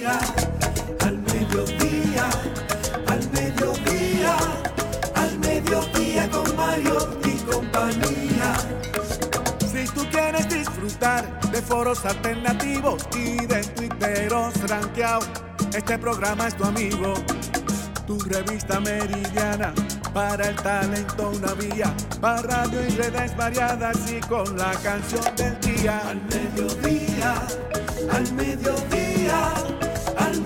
Al mediodía, al mediodía, al mediodía con y compañía. Si tú quieres disfrutar de foros alternativos y de tuiteros rankeados, este programa es tu amigo. Tu revista meridiana para el talento una vía, para radio y redes variadas y con la canción del día. Al mediodía, al mediodía,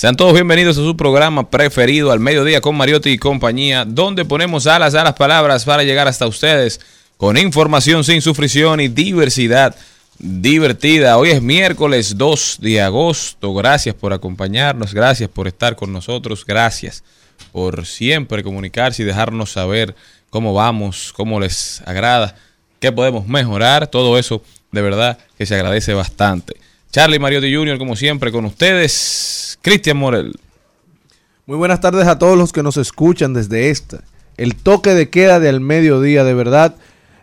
Sean todos bienvenidos a su programa preferido al mediodía con Mariotti y compañía, donde ponemos alas a las palabras para llegar hasta ustedes con información sin sufrición y diversidad divertida. Hoy es miércoles 2 de agosto. Gracias por acompañarnos, gracias por estar con nosotros, gracias por siempre comunicarse y dejarnos saber cómo vamos, cómo les agrada, qué podemos mejorar. Todo eso de verdad que se agradece bastante. Charlie Mariotti Jr., como siempre, con ustedes. Cristian Morel. Muy buenas tardes a todos los que nos escuchan desde esta. El toque de queda del mediodía, de verdad,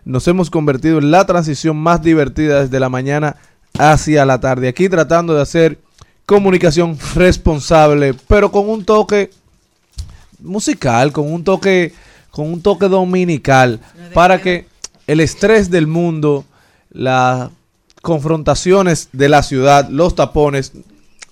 nos hemos convertido en la transición más divertida desde la mañana hacia la tarde. Aquí tratando de hacer comunicación responsable, pero con un toque musical, con un toque, con un toque dominical, para que el estrés del mundo, las confrontaciones de la ciudad, los tapones,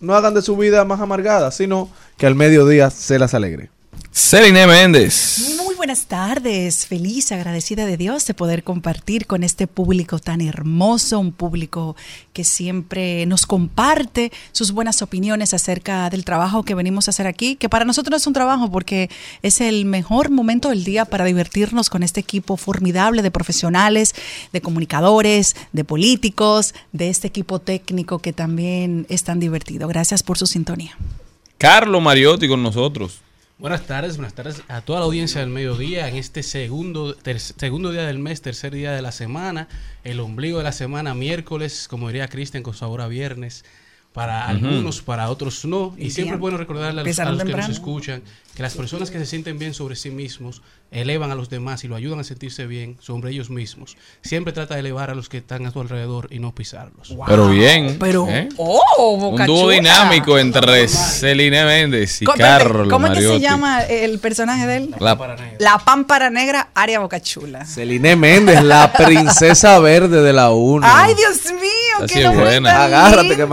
no hagan de su vida más amargada, sino que al mediodía se las alegre. Celine Méndez. Buenas tardes, feliz, agradecida de Dios de poder compartir con este público tan hermoso, un público que siempre nos comparte sus buenas opiniones acerca del trabajo que venimos a hacer aquí, que para nosotros no es un trabajo porque es el mejor momento del día para divertirnos con este equipo formidable de profesionales, de comunicadores, de políticos, de este equipo técnico que también es tan divertido. Gracias por su sintonía. Carlos Mariotti con nosotros. Buenas tardes, buenas tardes a toda la audiencia del mediodía en este segundo, segundo día del mes, tercer día de la semana, el ombligo de la semana, miércoles, como diría Cristian, con sabor a viernes. Para algunos, para otros no. Y Y siempre es bueno recordarle a los, a Empezaron los que nos escuchan que las personas que se sienten bien sobre sí mismos elevan a los demás y lo ayudan a sentirse bien sobre ellos mismos. Siempre trata de elevar a los que están a tu alrededor y no pisarlos. Pero bien. Pero, ¿eh? oh, Un Boca dúo Chula. dinámico entre Celine Méndez y ¿Cómo, Carlos ¿Cómo es que se llama el personaje de él? La- La pámpara negra, Aria Bocachula. Celine Méndez, la princesa verde de la 1. Ay, Dios mío, Así qué es buena. Agárrate que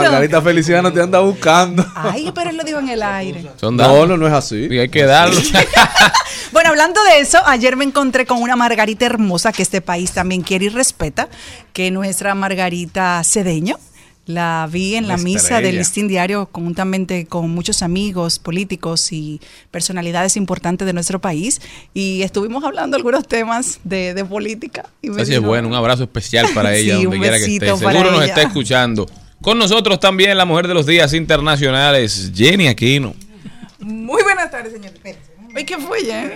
lindo. Margarita Feliciano te anda buscando. Ay, pero él lo dijo en el aire. son No, no, no es así. Y hay que darlo. Bueno, hablando de eso, ayer me encontré con una Margarita hermosa que este país también quiere y respeta, que es nuestra Margarita Cedeño. La vi en la La misa del listín diario conjuntamente con muchos amigos políticos y personalidades importantes de nuestro país y estuvimos hablando algunos temas de, de política. Y me Así es dijo- bueno, un abrazo especial para ella, Sí, donde quiera que esté. Seguro nos está escuchando. Con nosotros también la mujer de los días internacionales, Jenny Aquino. Muy buenas tardes, señor. Ay, ¿qué fue, Jenny?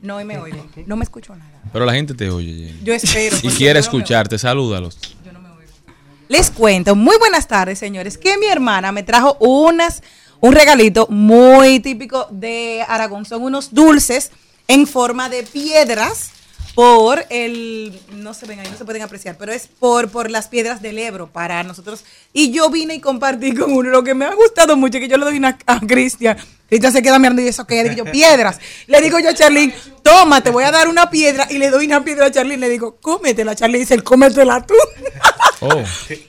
No, hoy me oigo. No me escucho nada. Pero la gente te oye, Jenny. Yo espero. Y quiere yo no me escucharte, salúdalos. Les cuento, muy buenas tardes, señores, que mi hermana me trajo unas, un regalito muy típico de Aragón. Son unos dulces en forma de piedras por el, no se ven ahí, no se pueden apreciar, pero es por, por las piedras del Ebro para nosotros. Y yo vine y compartí con uno, lo que me ha gustado mucho, que yo le doy una a Cristian. Cristian se queda mirando y eso que digo yo, piedras. Le digo yo a Charlene, toma, te voy a dar una piedra. Y le doy una piedra a Charlene, le digo, cómetela. Charlene dice, cómetela tú. Oh,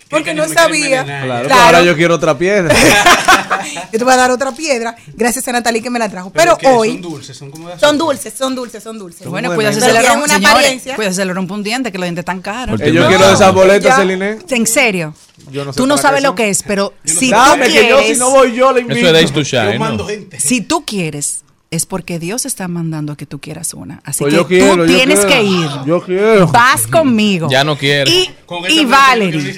Porque que no sabía. Claro, Claro. ahora yo quiero otra piedra. yo te voy a dar otra piedra, gracias a Natalie que me la trajo. Pero Pero, hoy Son dulces, son como de son dulces, son dulces, son dulces. Bueno, mente. se le rompe, una señores, apariencia. cuídate se le rompe un diente, que los dientes están caros. Porque Eh, yo No, quiero de esas boletas. Celine. En serio. Yo no sé tú no sabes lo que es, pero si Dame, tú que yo quieres, si no voy yo le invito. Eso es to Shine, Yo mando ¿no? gente. si tú quieres, es porque Dios está mandando a que tú quieras una. Así Pues que quiero, tú tienes quiero. que ir. Yo quiero. Vas conmigo. Ya no quiere. Y, Con y Valerie.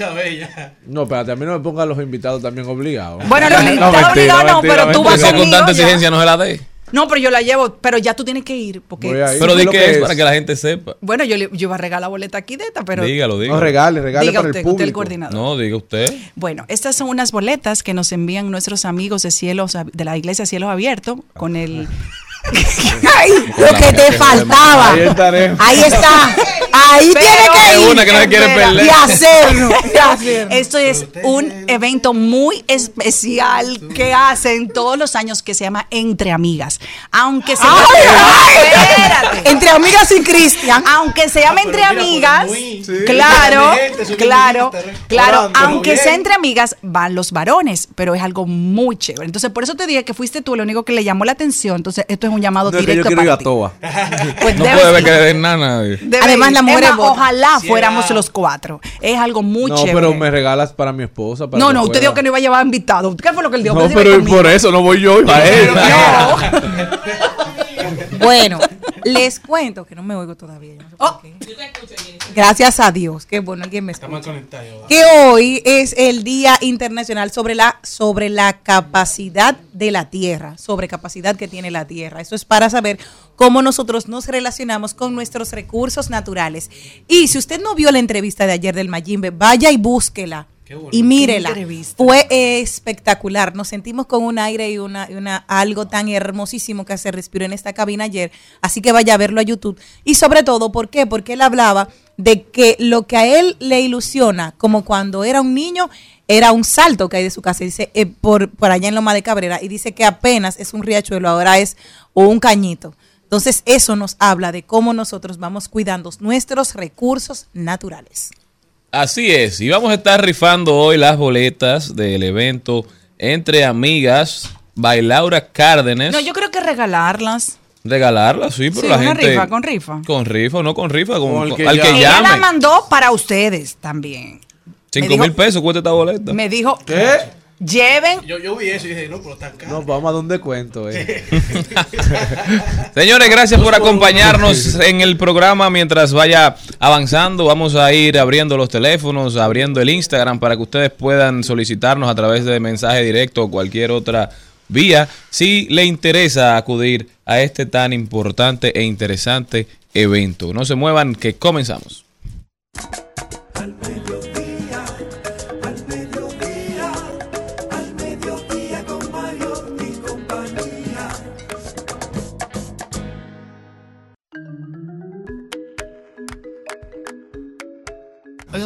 No, espérate, a mí no me pongan los invitados también obligados. Bueno, no, No, está mentira, obligado no, mentira, pero tú vas conmigo. con tanta ya. exigencia no se la dé. No, pero yo la llevo, pero ya tú tienes que ir. Porque, Voy a ir. Pero ¿qué di que es para que la gente sepa. bueno, yo, le, yo iba a regalar boleta aquí de esta, pero Dígalo, dígalo. No, regale, regale diga para usted, el usted el público. coordinador. No, diga usted. Bueno, estas son unas boletas que nos envían nuestros amigos de cielos de la iglesia Cielos Abiertos con el Ay, lo que te faltaba. Ahí estaremos. Ahí está. Ahí Pero- tiene que ir. una que no se quiere Espera. perder. Y hacerlo. y hacerlo. Esto es un evento muy especial que hacen todos los años que se llama Entre Amigas. Aunque se Ay, ay. Espérate. Entre amigas y Cristian. Aunque se llame Ah, entre mira, amigas, muy- Sí. claro, gente claro, claro, aunque sea entre amigas, van los varones, pero es algo muy chévere. Entonces, por eso te dije que fuiste tú lo único que le llamó la atención. Entonces, esto es un llamado No, es que yo directo quiero ir a ti. Pues No puede ver ir. que le den nada a nadie. Debe Además, más, votan. Ojalá Sí, fuéramos los cuatro. Es algo muy No, chévere. pero me regalas para mi esposa. para no, no, usted dijo que no iba a llevar invitado. ¿Qué fue lo que él dijo? No, pero por eso no voy yo y para él. Bueno, les cuento que no me oigo todavía. yo no sé por qué. Gracias a Dios. Qué bueno, alguien me Estamos escucha. conectados. que hoy es el Día Internacional sobre la, sobre la capacidad de la Tierra, sobre capacidad que tiene la Tierra. Eso es para saber cómo nosotros nos relacionamos con nuestros recursos naturales. Y si usted no vio la entrevista de ayer del Mayimbe, vaya y búsquela. Y mírela, fue espectacular. Nos sentimos con un aire y una, y una algo tan hermosísimo que se respiró en esta cabina ayer. Así que vaya a verlo a YouTube. Y sobre todo, ¿por qué? Porque él hablaba de que lo que a él le ilusiona, como cuando era un niño, era un salto que hay de su casa, dice, eh, por, por allá en Loma de Cabrera, y dice que apenas es un riachuelo, ahora es un cañito. Entonces, eso nos habla de cómo nosotros vamos cuidando nuestros recursos naturales. Así es, y vamos a estar rifando hoy las boletas del evento Entre Amigas, Bailaura Cárdenas. No, yo creo que regalarlas. Regalarlas, sí, pero Sí, la una gente... rifa, con rifa. Con rifa, o no con rifa, con, Con el con- que al que llame. Ella la mandó para ustedes también. Cinco mil pesos cuesta esta boleta. Me dijo, ¿Qué? Lleven Yo, yo vi eso y dije, no, pero tan caro. No, vamos a donde cuento, eh. Señores, gracias por acompañarnos en el programa mientras vaya avanzando. Vamos a ir abriendo los teléfonos, abriendo el Instagram para que ustedes puedan solicitarnos a través de mensaje directo o cualquier otra vía si le interesa acudir a este tan importante e interesante evento. No se muevan, que comenzamos.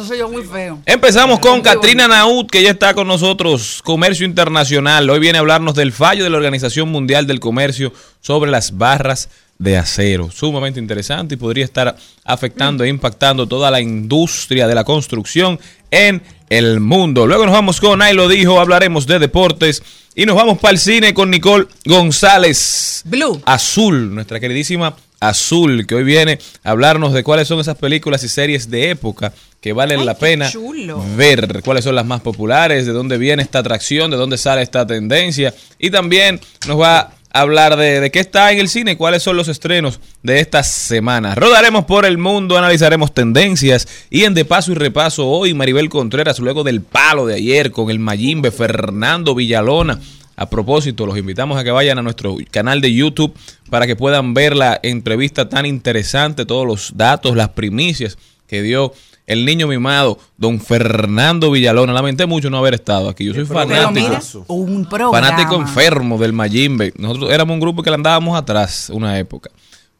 Soy yo muy feo. Empezamos con Katrina Naud, que ya está con nosotros, Comercio Internacional. Hoy viene a hablarnos del fallo de la Organización Mundial del Comercio sobre las barras de acero. Sumamente interesante y podría estar afectando e impactando toda la industria de la construcción en el mundo. Luego nos vamos con Ahí lo dijo, hablaremos de deportes y nos vamos para el cine con Nicole González. Blue. Azul, nuestra queridísima Azul, que hoy viene a hablarnos de cuáles son esas películas y series de época que valen Ay, la pena chulo. ver cuáles son las más populares, de dónde viene esta atracción, de dónde sale esta tendencia. Y también nos va a hablar de, de qué está en el cine, y cuáles son los estrenos de esta semana. Rodaremos por el mundo, analizaremos tendencias y en De Paso y Repaso hoy Maribel Contreras, luego del palo de ayer con el Mayimbe Fernando Villalona. A propósito, los invitamos a que vayan a nuestro canal de YouTube para que puedan ver la entrevista tan interesante, todos los datos, las primicias que dio el niño mimado, don Fernando Villalona. Lamenté mucho no haber estado aquí. Yo soy Pero fanático. mira, un programa. Fanático enfermo del Mayimbe. Nosotros éramos un grupo que le andábamos atrás una época.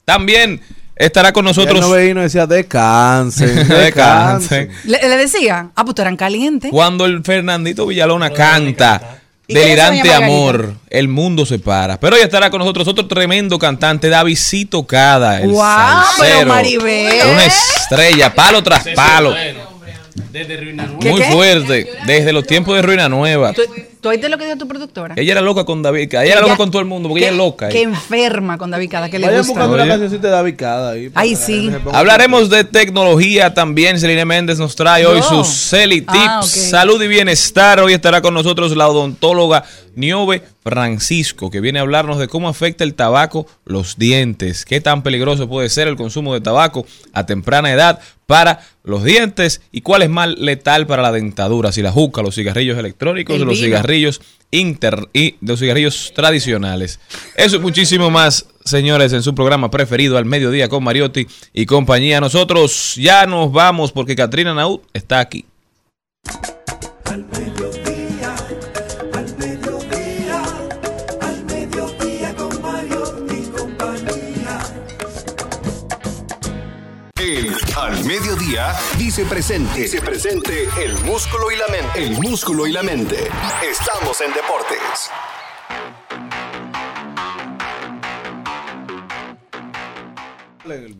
También estará con Nosotros. no veía y nos decía, descansen, Descansen. Le, le decía, ah, pues eran calientes. cuando el Fernandito Villalona canta. ¿Y quién es Delirante amor, el mundo se para. Pero hoy estará con nosotros otro tremendo cantante, Davidito Cada, el salsero. Maribel. Una estrella, palo tras palo. Desde Ruina Nueva. ¿Qué, Muy fuerte, desde los tiempos de Ruina Nueva. Tú, tú ¿Tú oíste lo que dijo tu productora? Ella era loca con David. Ella era loca con todo el mundo porque que- ella es loca. Que enferma con David Cada, que le Vayan gusta. buscando una cancioncita de David Cada ahí. Ay, sí. Hablaremos de tecnología también. Celine Méndez nos trae hoy sus Celi Tips, Ah, salud y bienestar. Hoy estará con nosotros la odontóloga Niove Francisco, que viene a hablarnos de cómo afecta el tabaco los dientes, qué tan peligroso puede ser el consumo de tabaco a temprana edad para los dientes y cuál es más letal para la dentadura, si la juca, los cigarrillos electrónicos, El los vino. cigarrillos inter y los cigarrillos tradicionales. Eso y muchísimo más, señores, en su programa preferido al mediodía con Mariotti y compañía. Nosotros ya nos vamos porque Katrina Naud está aquí. Mediodía dice presente. Dice presente el músculo y la mente. El músculo y la mente. Estamos en deportes.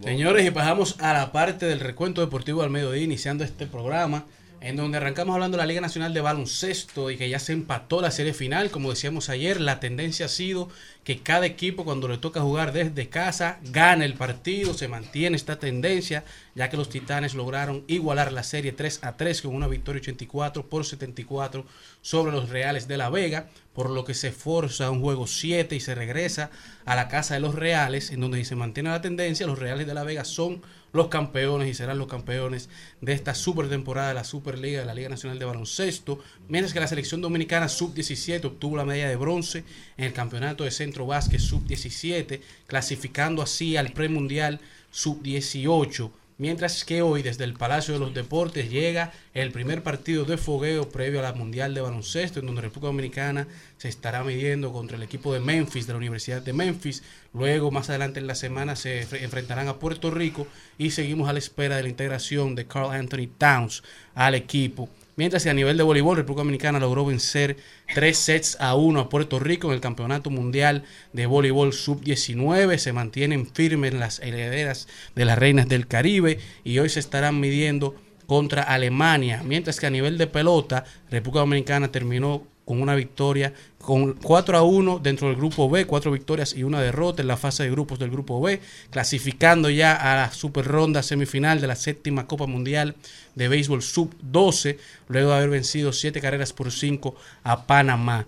Señores, y pasamos a la parte del recuento deportivo al mediodía, iniciando este programa, en donde arrancamos hablando de la Liga Nacional de Baloncesto y que ya se empató la serie final. Como decíamos ayer, la tendencia ha sido que cada equipo cuando le toca jugar desde casa gana el partido, se mantiene esta tendencia, ya que los Titanes lograron igualar la serie 3 a 3 con una victoria 84 por 74 sobre los Reales de la Vega, por lo que se forza un juego 7 y se regresa a la casa de los Reales, en donde se mantiene la tendencia, los Reales de la Vega son los campeones y serán los campeones de esta super temporada de la Superliga de la Liga Nacional de Baloncesto, mientras que la selección dominicana sub-17 obtuvo la medalla de bronce en el campeonato de Centro Básquet sub-17, clasificando así al premundial sub-18. Mientras que hoy desde el Palacio de los Deportes llega el primer partido de fogueo previo a la Mundial de Baloncesto, en donde República Dominicana se estará midiendo contra el equipo de Memphis, de la Universidad de Memphis. Luego, más adelante en la semana, se enfre- enfrentarán a Puerto Rico y seguimos a la espera de la integración de Carl Anthony Towns al equipo. Mientras que a nivel de voleibol, República Dominicana logró vencer tres sets a uno a Puerto Rico en el Campeonato Mundial de Voleibol Sub-19. Se mantienen firmes las herederas de las Reinas del Caribe y hoy se estarán midiendo contra Alemania. Mientras que a nivel de pelota, República Dominicana terminó con una victoria, con 4 a 1 dentro del grupo B, cuatro victorias y una derrota en la fase de grupos del grupo B, clasificando ya a la super ronda semifinal de la séptima Copa Mundial de Béisbol Sub-12, luego de haber vencido 7 carreras por 5 a Panamá.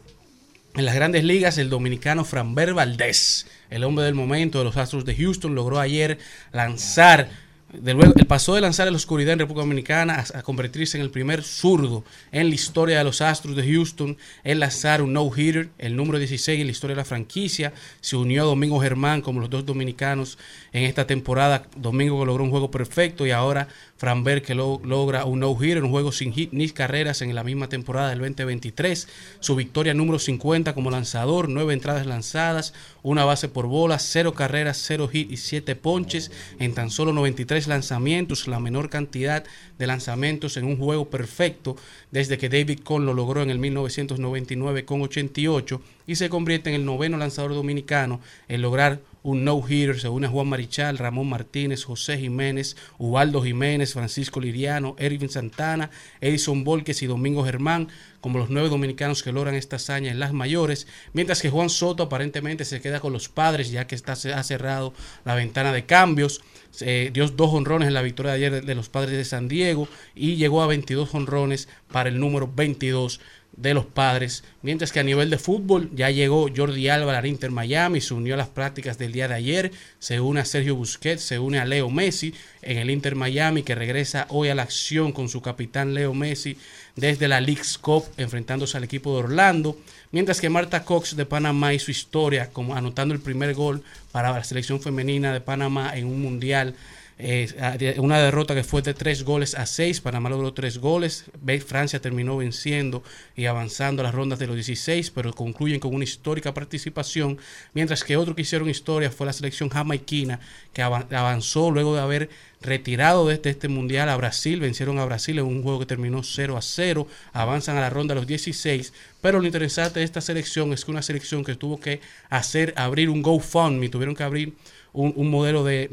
En las grandes ligas, el dominicano Franber Valdés, el hombre del momento de los Astros de Houston, logró ayer lanzar, de luego, el pasó de lanzar en la oscuridad en República Dominicana a, a convertirse en el primer zurdo en la historia de los Astros de Houston en lanzar un no-hitter, el número 16 en la historia de la franquicia. Se unió a Domingo Germán como los dos dominicanos en esta temporada. Domingo logró un juego perfecto y ahora Franber que lo- logra un no-hitter, un juego sin hit ni carreras en la misma temporada del 2023. Su victoria número 50 como lanzador, nueve entradas lanzadas, una base por bola, cero carreras, cero hit y siete ponches en tan solo 93 lanzamientos, la menor cantidad de lanzamientos en un juego perfecto desde que David Cohn lo logró en el 1999 con 88 y se convierte en el noveno lanzador dominicano en lograr un no-hitter. Se une Juan Marichal, Ramón Martínez, José Jiménez, Ubaldo Jiménez, Francisco Liriano, Ervin Santana, Edison Volques y Domingo Germán como los nueve dominicanos que logran esta hazaña en las mayores, mientras que Juan Soto aparentemente se queda con los padres ya que está, ha cerrado la ventana de cambios. Eh, dio dos honrones en la victoria de ayer de, de los padres de San Diego y llegó a 22 honrones para el número 22 de los padres, mientras que a nivel de fútbol ya llegó Jordi Alba al Inter Miami, se unió a las prácticas del día de ayer, se une a Sergio Busquets, se une a Leo Messi en el Inter Miami que regresa hoy a la acción con su capitán Leo Messi desde la League's Cup enfrentándose al equipo de Orlando, mientras que Marta Cox de Panamá hizo historia como anotando el primer gol para la selección femenina de Panamá en un mundial eh, una derrota que fue de tres goles a seis. Panamá logró tres goles. Francia terminó venciendo y avanzando a las rondas de los 16, pero concluyen con una histórica participación. Mientras que otro que hicieron historia fue la selección jamaiquina, que avan- avanzó luego de haber retirado desde este mundial a Brasil. Vencieron a Brasil en un juego que terminó 0 a 0. Avanzan a la ronda de los 16. Pero lo interesante de esta selección es que una selección que tuvo que hacer, abrir un GoFundMe, tuvieron que abrir un modelo de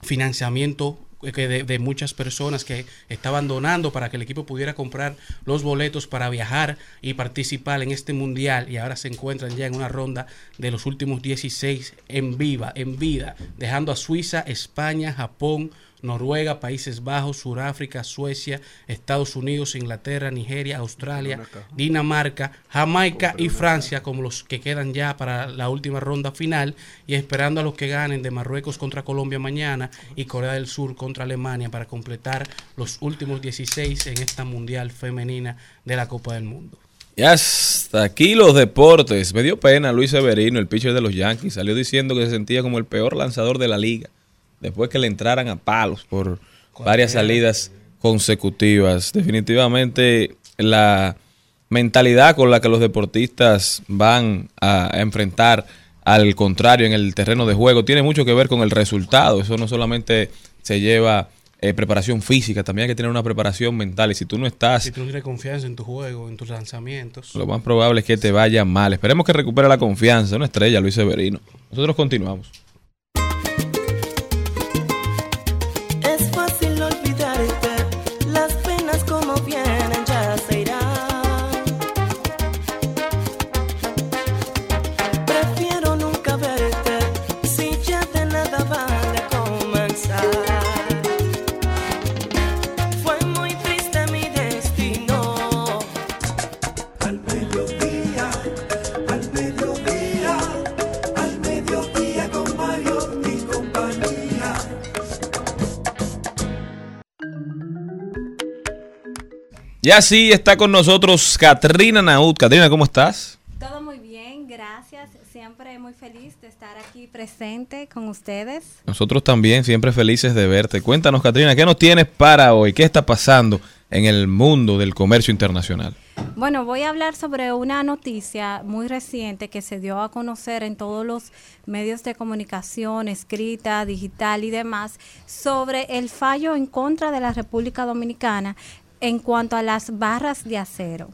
financiamiento eh, de, de muchas personas que estaban donando para que el equipo pudiera comprar los boletos para viajar y participar en este mundial y ahora se encuentran ya en una ronda de los últimos 16 en viva, en vida, dejando a Suiza, España, Japón, Noruega, Países Bajos, Sudáfrica, Suecia, Estados Unidos, Inglaterra, Nigeria, Australia, Dinamarca, Jamaica y Francia como los que quedan ya para la última ronda final y esperando a los que ganen de Marruecos contra Colombia mañana y Corea del Sur contra Alemania para completar los últimos 16 en esta mundial femenina de la Copa del Mundo. Y hasta aquí los deportes. Me dio pena Luis Severino, el pitcher de los Yankees. Salió diciendo que se sentía como el peor lanzador de la liga. Después que le entraran a palos por varias salidas consecutivas. Definitivamente la mentalidad con la que los deportistas van a enfrentar al contrario en el terreno de juego tiene mucho que ver con el resultado. Eso no solamente se lleva eh, preparación física, también hay que tener una preparación mental. Y si tú no estás Si tú no tienes confianza en tu juego, en tus lanzamientos, lo más probable es que te vaya mal. Esperemos que recupere la confianza. Una estrella, Luis Severino. Nosotros continuamos. Y así está con nosotros Katrina Naud. Katrina, ¿cómo estás? Todo muy bien, gracias. Siempre muy feliz de estar aquí presente con ustedes. Nosotros también, siempre felices de verte. Cuéntanos, Katrina, ¿qué nos tienes para hoy? ¿Qué está pasando en el mundo del comercio internacional? Bueno, voy a hablar sobre una noticia muy reciente que se dio a conocer en todos los medios de comunicación, escrita, digital y demás, sobre el fallo en contra de la República Dominicana en cuanto a las barras de acero.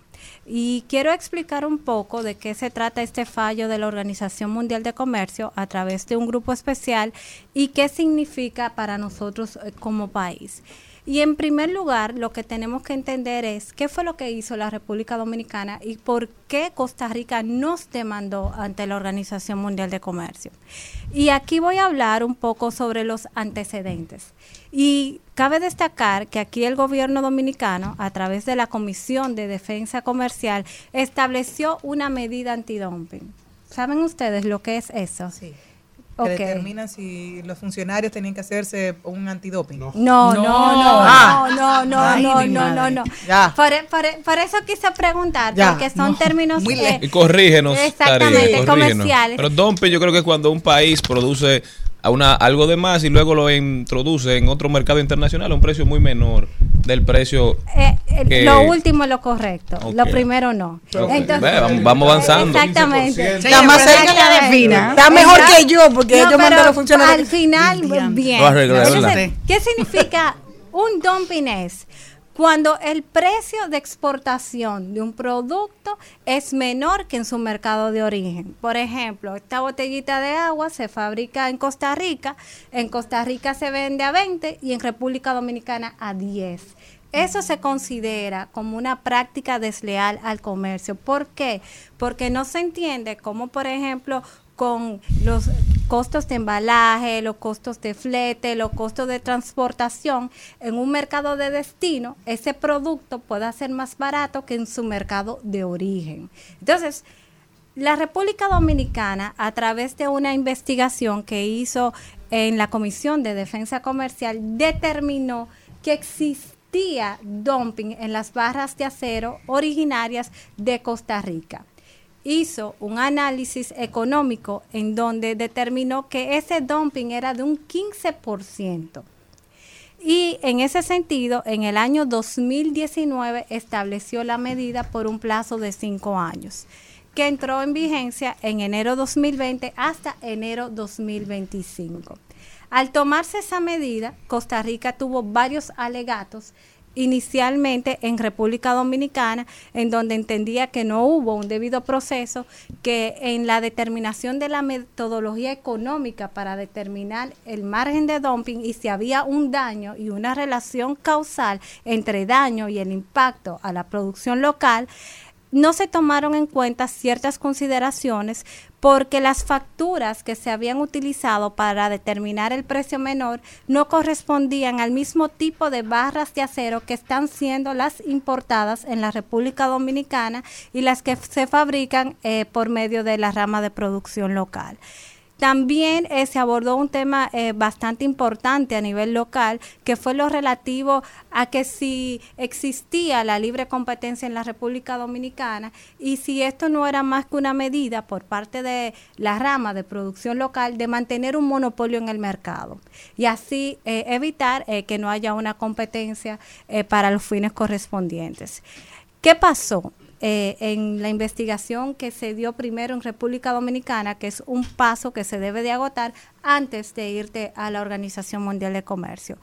Y quiero explicar un poco de qué se trata este fallo de la Organización Mundial de Comercio a través de un grupo especial y qué significa para nosotros eh, como país. Y en primer lugar, lo que tenemos que entender es qué fue lo que hizo la República Dominicana y por qué Costa Rica nos demandó ante la Organización Mundial de Comercio. Y aquí voy a hablar un poco sobre los antecedentes. Y cabe destacar que aquí el gobierno dominicano, a través de la Comisión de Defensa Comercial, estableció una medida antidumping. ¿Saben ustedes lo que es eso? Sí. Que determinan si los funcionarios tenían que hacerse un antidoping. No, no, no, Ah. no, no, Ay, no, mi no, no, no. Ya. Por, por por eso quise preguntar, Ya. porque son No. términos Muy eh. Y corrígenos, Exactamente, corrígenos. comerciales. Pero dumping yo creo que es cuando un país produce a una, algo de más y luego lo introduce en otro mercado internacional a un precio muy menor del precio Eh, eh, que- Lo último es lo correcto, lo primero no. Ve, vamos- vamos avanzando. Exactamente. Está más cerca la defina. Está mejor que yo, porque yo mando los funcionarios. Al final, bien. Entonces. ¿Qué significa un dumping? Es cuando el precio de exportación de un producto es menor que en su mercado de origen. Por ejemplo, esta botellita de agua se fabrica en Costa Rica, en Costa Rica se vende a 20 y en República Dominicana a 10. Eso se considera como una práctica desleal al comercio. ¿Por qué? Porque no se entiende cómo, por ejemplo, con los costos de embalaje, los costos de flete, los costos de transportación, en un mercado de destino, ese producto pueda ser más barato que en su mercado de origen. Entonces, la República Dominicana, a través de una investigación que hizo en la Comisión de Defensa Comercial, determinó que existía dumping en las barras de acero originarias de Costa Rica. Hizo un análisis económico en donde determinó que ese dumping era de un 15%. Y en ese sentido, en el año 2019 estableció la medida por un plazo de cinco años, que entró en vigencia en enero 2020 hasta enero 2025. Al tomarse esa medida, Costa Rica tuvo varios alegatos inicialmente en República Dominicana, en donde entendía que no hubo un debido proceso, que en la determinación de la metodología económica para determinar el margen de dumping y si había un daño y una relación causal entre daño y el impacto a la producción local, no se tomaron en cuenta ciertas consideraciones porque las facturas que se habían utilizado para determinar el precio menor no correspondían al mismo tipo de barras de acero que están siendo las importadas en la República Dominicana y las que se fabrican eh, por medio de la rama de producción local. También eh, se abordó un tema eh, bastante importante a nivel local, que fue lo relativo a que si existía la libre competencia en la República Dominicana y si esto no era más que una medida por parte de la rama de producción local de mantener un monopolio en el mercado y así eh, evitar que no haya una competencia para los fines correspondientes. ¿Qué pasó? Eh, en la investigación que se dio primero en República Dominicana, que es un paso que se debe de agotar antes de irte a la Organización Mundial de Comercio.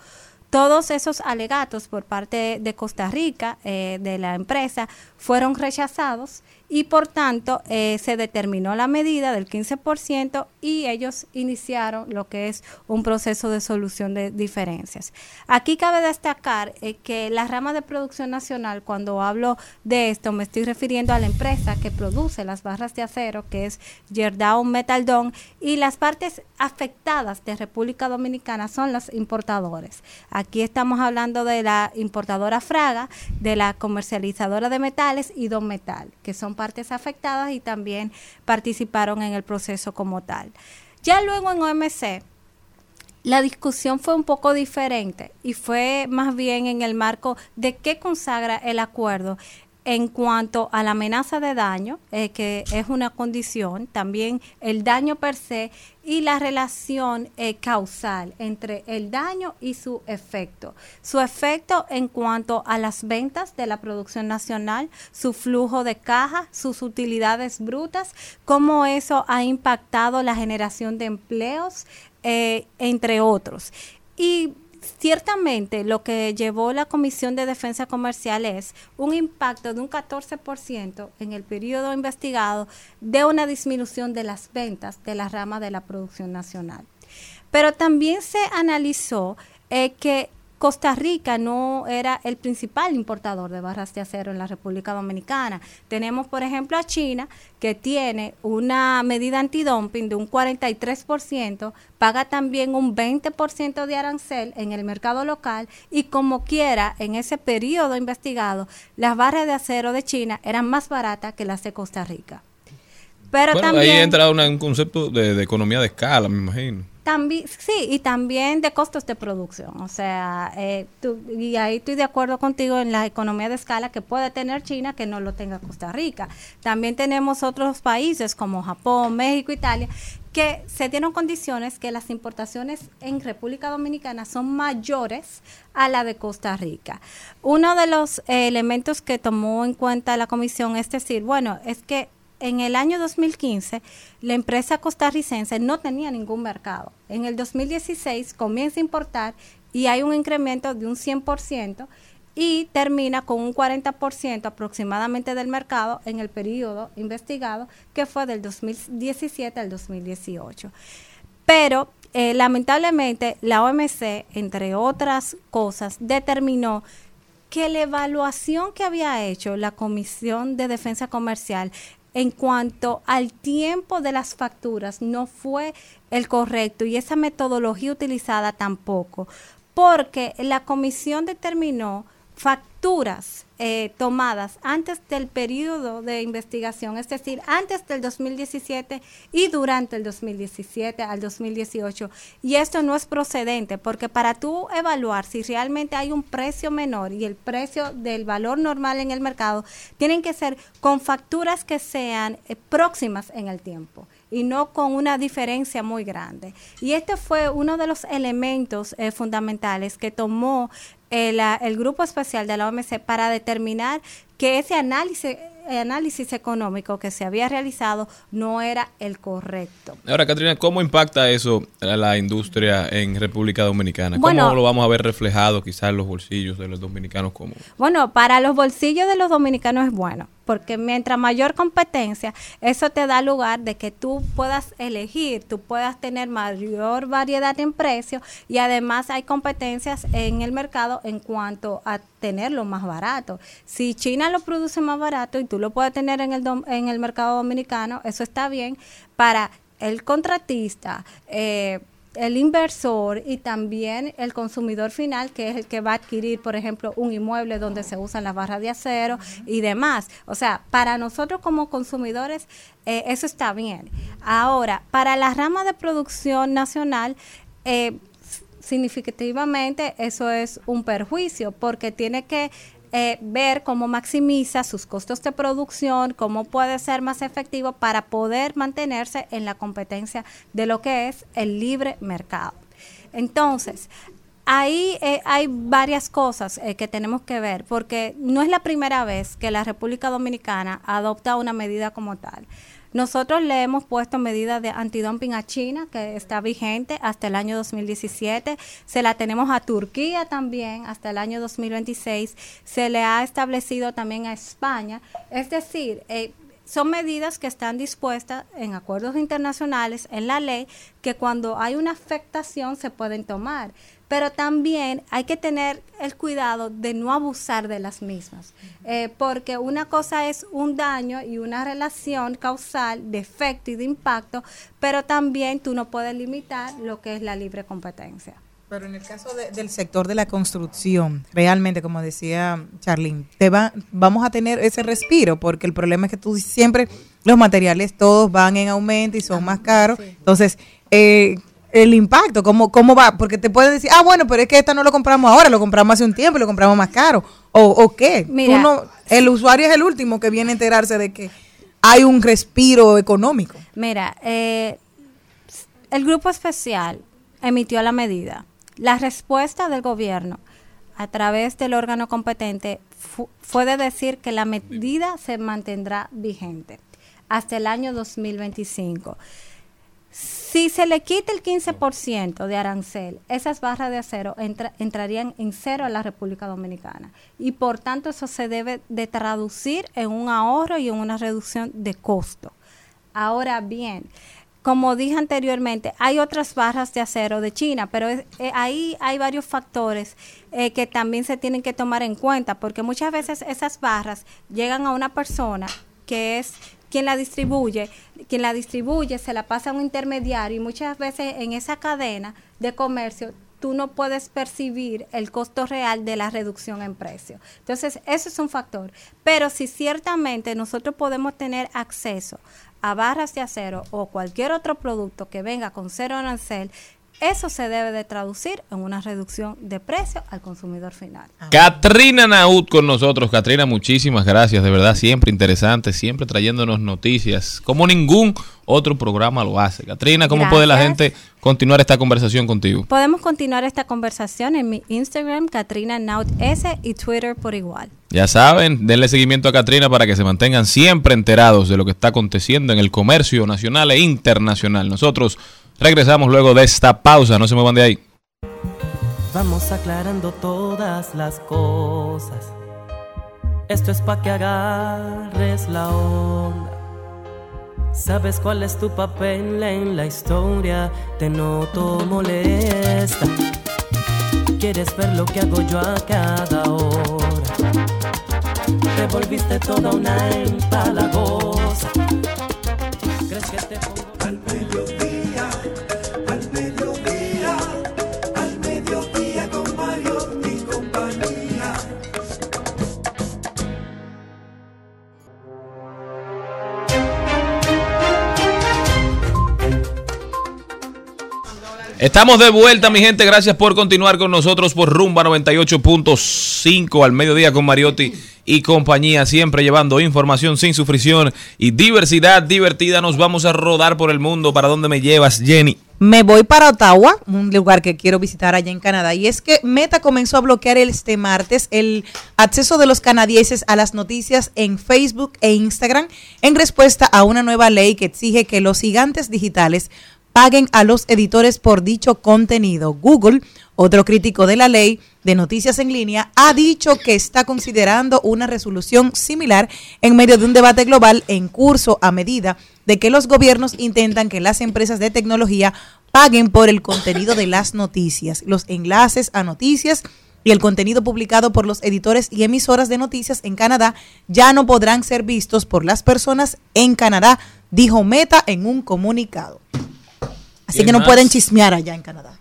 Todos esos alegatos por parte de Costa Rica, eh, de la empresa, fueron rechazados y por tanto eh, se determinó la medida del 15% y ellos iniciaron lo que es un proceso de solución de diferencias. Aquí cabe destacar eh, que la rama de producción nacional, cuando hablo de esto, me estoy refiriendo a la empresa que produce las barras de acero, que es Gerdau Metaldon, y las partes afectadas de República Dominicana son los importadores. Aquí estamos hablando de la importadora Fraga, de la comercializadora de metales y Don Metal, que son partes afectadas y también participaron en el proceso como tal. Ya luego en OMC, la discusión fue un poco diferente y fue más bien en el marco de qué consagra el acuerdo en cuanto a la amenaza de daño, eh, que es una condición, también el daño per se y la relación eh, causal entre el daño y su efecto. Su efecto en cuanto a las ventas de la producción nacional, su flujo de caja, sus utilidades brutas, cómo eso ha impactado la generación de empleos, eh, entre otros. Y ciertamente lo que llevó la Comisión de Defensa Comercial es un impacto de un 14% en el periodo investigado de una disminución de las ventas de la rama de la producción nacional. Pero también se analizó eh, que Costa Rica no era el principal importador de barras de acero en la República Dominicana. Tenemos, por ejemplo, a China, que tiene una medida antidumping de un 43%, paga también un 20% de arancel en el mercado local y como quiera, en ese periodo investigado, las barras de acero de China eran más baratas que las de Costa Rica. Pero Bueno, también... ahí entra una- un concepto de, de economía de escala, me imagino. También, sí, y también de costos de producción. O sea, eh, y ahí estoy de acuerdo contigo en la economía de escala que puede tener China que no lo tenga Costa Rica. También tenemos otros países como Japón, México, Italia, que se dieron condiciones que las importaciones en República Dominicana son mayores a la de Costa Rica. Uno de los elementos que tomó en cuenta la comisión es decir, bueno, es que en el año 2015 la empresa costarricense no tenía ningún mercado. En el 2016 comienza a importar y hay un incremento de un 100% y termina con un 40% aproximadamente del mercado en el periodo investigado que fue del 2017 al 2018. Pero eh, lamentablemente la OMC, entre otras cosas, determinó que la evaluación que había hecho la Comisión de Defensa Comercial en cuanto al tiempo de las facturas no fue el correcto y esa metodología utilizada tampoco, porque la comisión determinó facturas eh, tomadas antes del periodo de investigación, es decir, antes del 2017 y durante el 2017 al 2018. Y esto no es procedente, porque para tú evaluar si realmente hay un precio menor y el precio del valor normal en el mercado, tienen que ser con facturas que sean eh, próximas en el tiempo y no con una diferencia muy grande. Y este fue uno de los elementos eh, fundamentales que tomó el, ah, el grupo especial de la OMC para determinar que ese análisis análisis económico que se había realizado no era el correcto. Ahora, Catrina, ¿cómo impacta eso a la industria en República Dominicana? Bueno. ¿Cómo lo vamos a ver reflejado quizás en los bolsillos de los dominicanos como Bueno, para los bolsillos de los dominicanos es bueno, porque mientras mayor competencia, eso te da lugar de que tú puedas elegir, tú puedas tener mayor variedad en precios y además hay competencias en el mercado en cuanto a tenerlo más barato. Si China lo produce más barato y tú lo puedes tener en el, dom- en el mercado dominicano, eso está bien para el contratista, eh, el inversor y también el consumidor final, que es el que va a adquirir, por ejemplo, un inmueble donde se usan las barras de acero y demás. O sea, para nosotros como consumidores, eh, eso está bien. Ahora, para la rama de producción nacional, eh, significativamente eso es un perjuicio porque tiene que eh, ver cómo maximiza sus costos de producción, cómo puede ser más efectivo para poder mantenerse en la competencia de lo que es el libre mercado. Entonces, ahí eh, hay varias cosas eh, que tenemos que ver, porque no es la primera vez que la República Dominicana adopta una medida como tal. Nosotros le hemos puesto medidas de antidumping a China, que está vigente hasta el año 2017. Se la tenemos a Turquía también hasta el año 2026. Se le ha establecido también a España. Es decir, eh, son medidas que están dispuestas en acuerdos internacionales, en la ley, que cuando hay una afectación se pueden tomar. Pero también hay que tener el cuidado de no abusar de las mismas, Eh, porque una cosa es un daño y una relación causal de efecto y de impacto, pero también tú no puedes limitar lo que es la libre competencia. Pero en el caso de- del sector de la construcción, realmente, como decía Charlene, te va, vamos a tener ese respiro, porque el problema es que tú siempre, los materiales todos van en aumento y son más caros. Entonces, eh, el impacto, ¿cómo, ¿cómo va? Porque te pueden decir, ah, bueno, pero es que esta no lo compramos ahora, lo compramos hace un tiempo y lo compramos más caro. ¿O, o qué? Tú Mira. no- el usuario es el último que viene a enterarse de que hay un respiro económico. Mira, eh, el grupo especial emitió la medida. La respuesta del gobierno a través del órgano competente fu- fue de decir que la medida se mantendrá vigente hasta el año 2025. Si se le quita el 15% de arancel, esas barras de acero entra- entrarían en cero a la República Dominicana. Y por tanto eso se debe de traducir en un ahorro y en una reducción de costo. Ahora bien, como dije anteriormente, hay otras barras de acero de China, pero es- eh, ahí hay varios factores eh, que también se tienen que tomar en cuenta, porque muchas veces esas barras llegan a una persona que es quien la distribuye, quien la distribuye se la pasa a un intermediario y muchas veces en esa cadena de comercio tú no puedes percibir el costo real de la reducción en precio. Entonces, eso es un factor. Pero si ciertamente nosotros podemos tener acceso a barras de acero o cualquier otro producto que venga con cero arancel, eso se debe de traducir en una reducción de precio al consumidor final. Katrina Naud con nosotros. Katrina, muchísimas gracias. De verdad, siempre interesante, siempre trayéndonos noticias, como ningún otro programa lo hace. Katrina, ¿cómo puede la gente continuar esta conversación contigo? Podemos continuar esta conversación en mi Instagram, Katrina Naut S, y Twitter por igual. Ya saben, denle seguimiento a Katrina para que se mantengan siempre enterados de lo que está aconteciendo en el comercio nacional e internacional. Nosotros regresamos luego de esta pausa. No se muevan de ahí. Vamos aclarando todas las cosas. Esto es pa' que agarres la onda. ¿Sabes cuál es tu papel en la historia? Te noto molesta. Quieres ver lo que hago yo a cada hora. Te volviste toda una empalagosa. Estamos de vuelta, mi gente. Gracias por continuar con nosotros por Rumba 98.5 al mediodía con Mariotti y compañía. Siempre llevando información sin sufrición y diversidad divertida. Nos vamos a rodar por el mundo. ¿Para dónde me llevas, Jenny? Me voy para Ottawa, un lugar que quiero visitar allá en Canadá, y es que Meta comenzó a bloquear este martes el acceso de los canadienses a las noticias en Facebook e Instagram en respuesta a una nueva ley que exige que los gigantes digitales paguen a los editores por dicho contenido. Google, otro crítico de la ley de noticias en línea, ha dicho que está considerando una resolución similar en medio de un debate global en curso a medida de que los gobiernos intentan que las empresas de tecnología paguen por el contenido de las noticias, los enlaces a noticias y el contenido publicado por los editores y emisoras de noticias en Canadá ya no podrán ser vistos por las personas en Canadá, dijo Meta en un comunicado. Así que no más. pueden chismear allá en Canadá.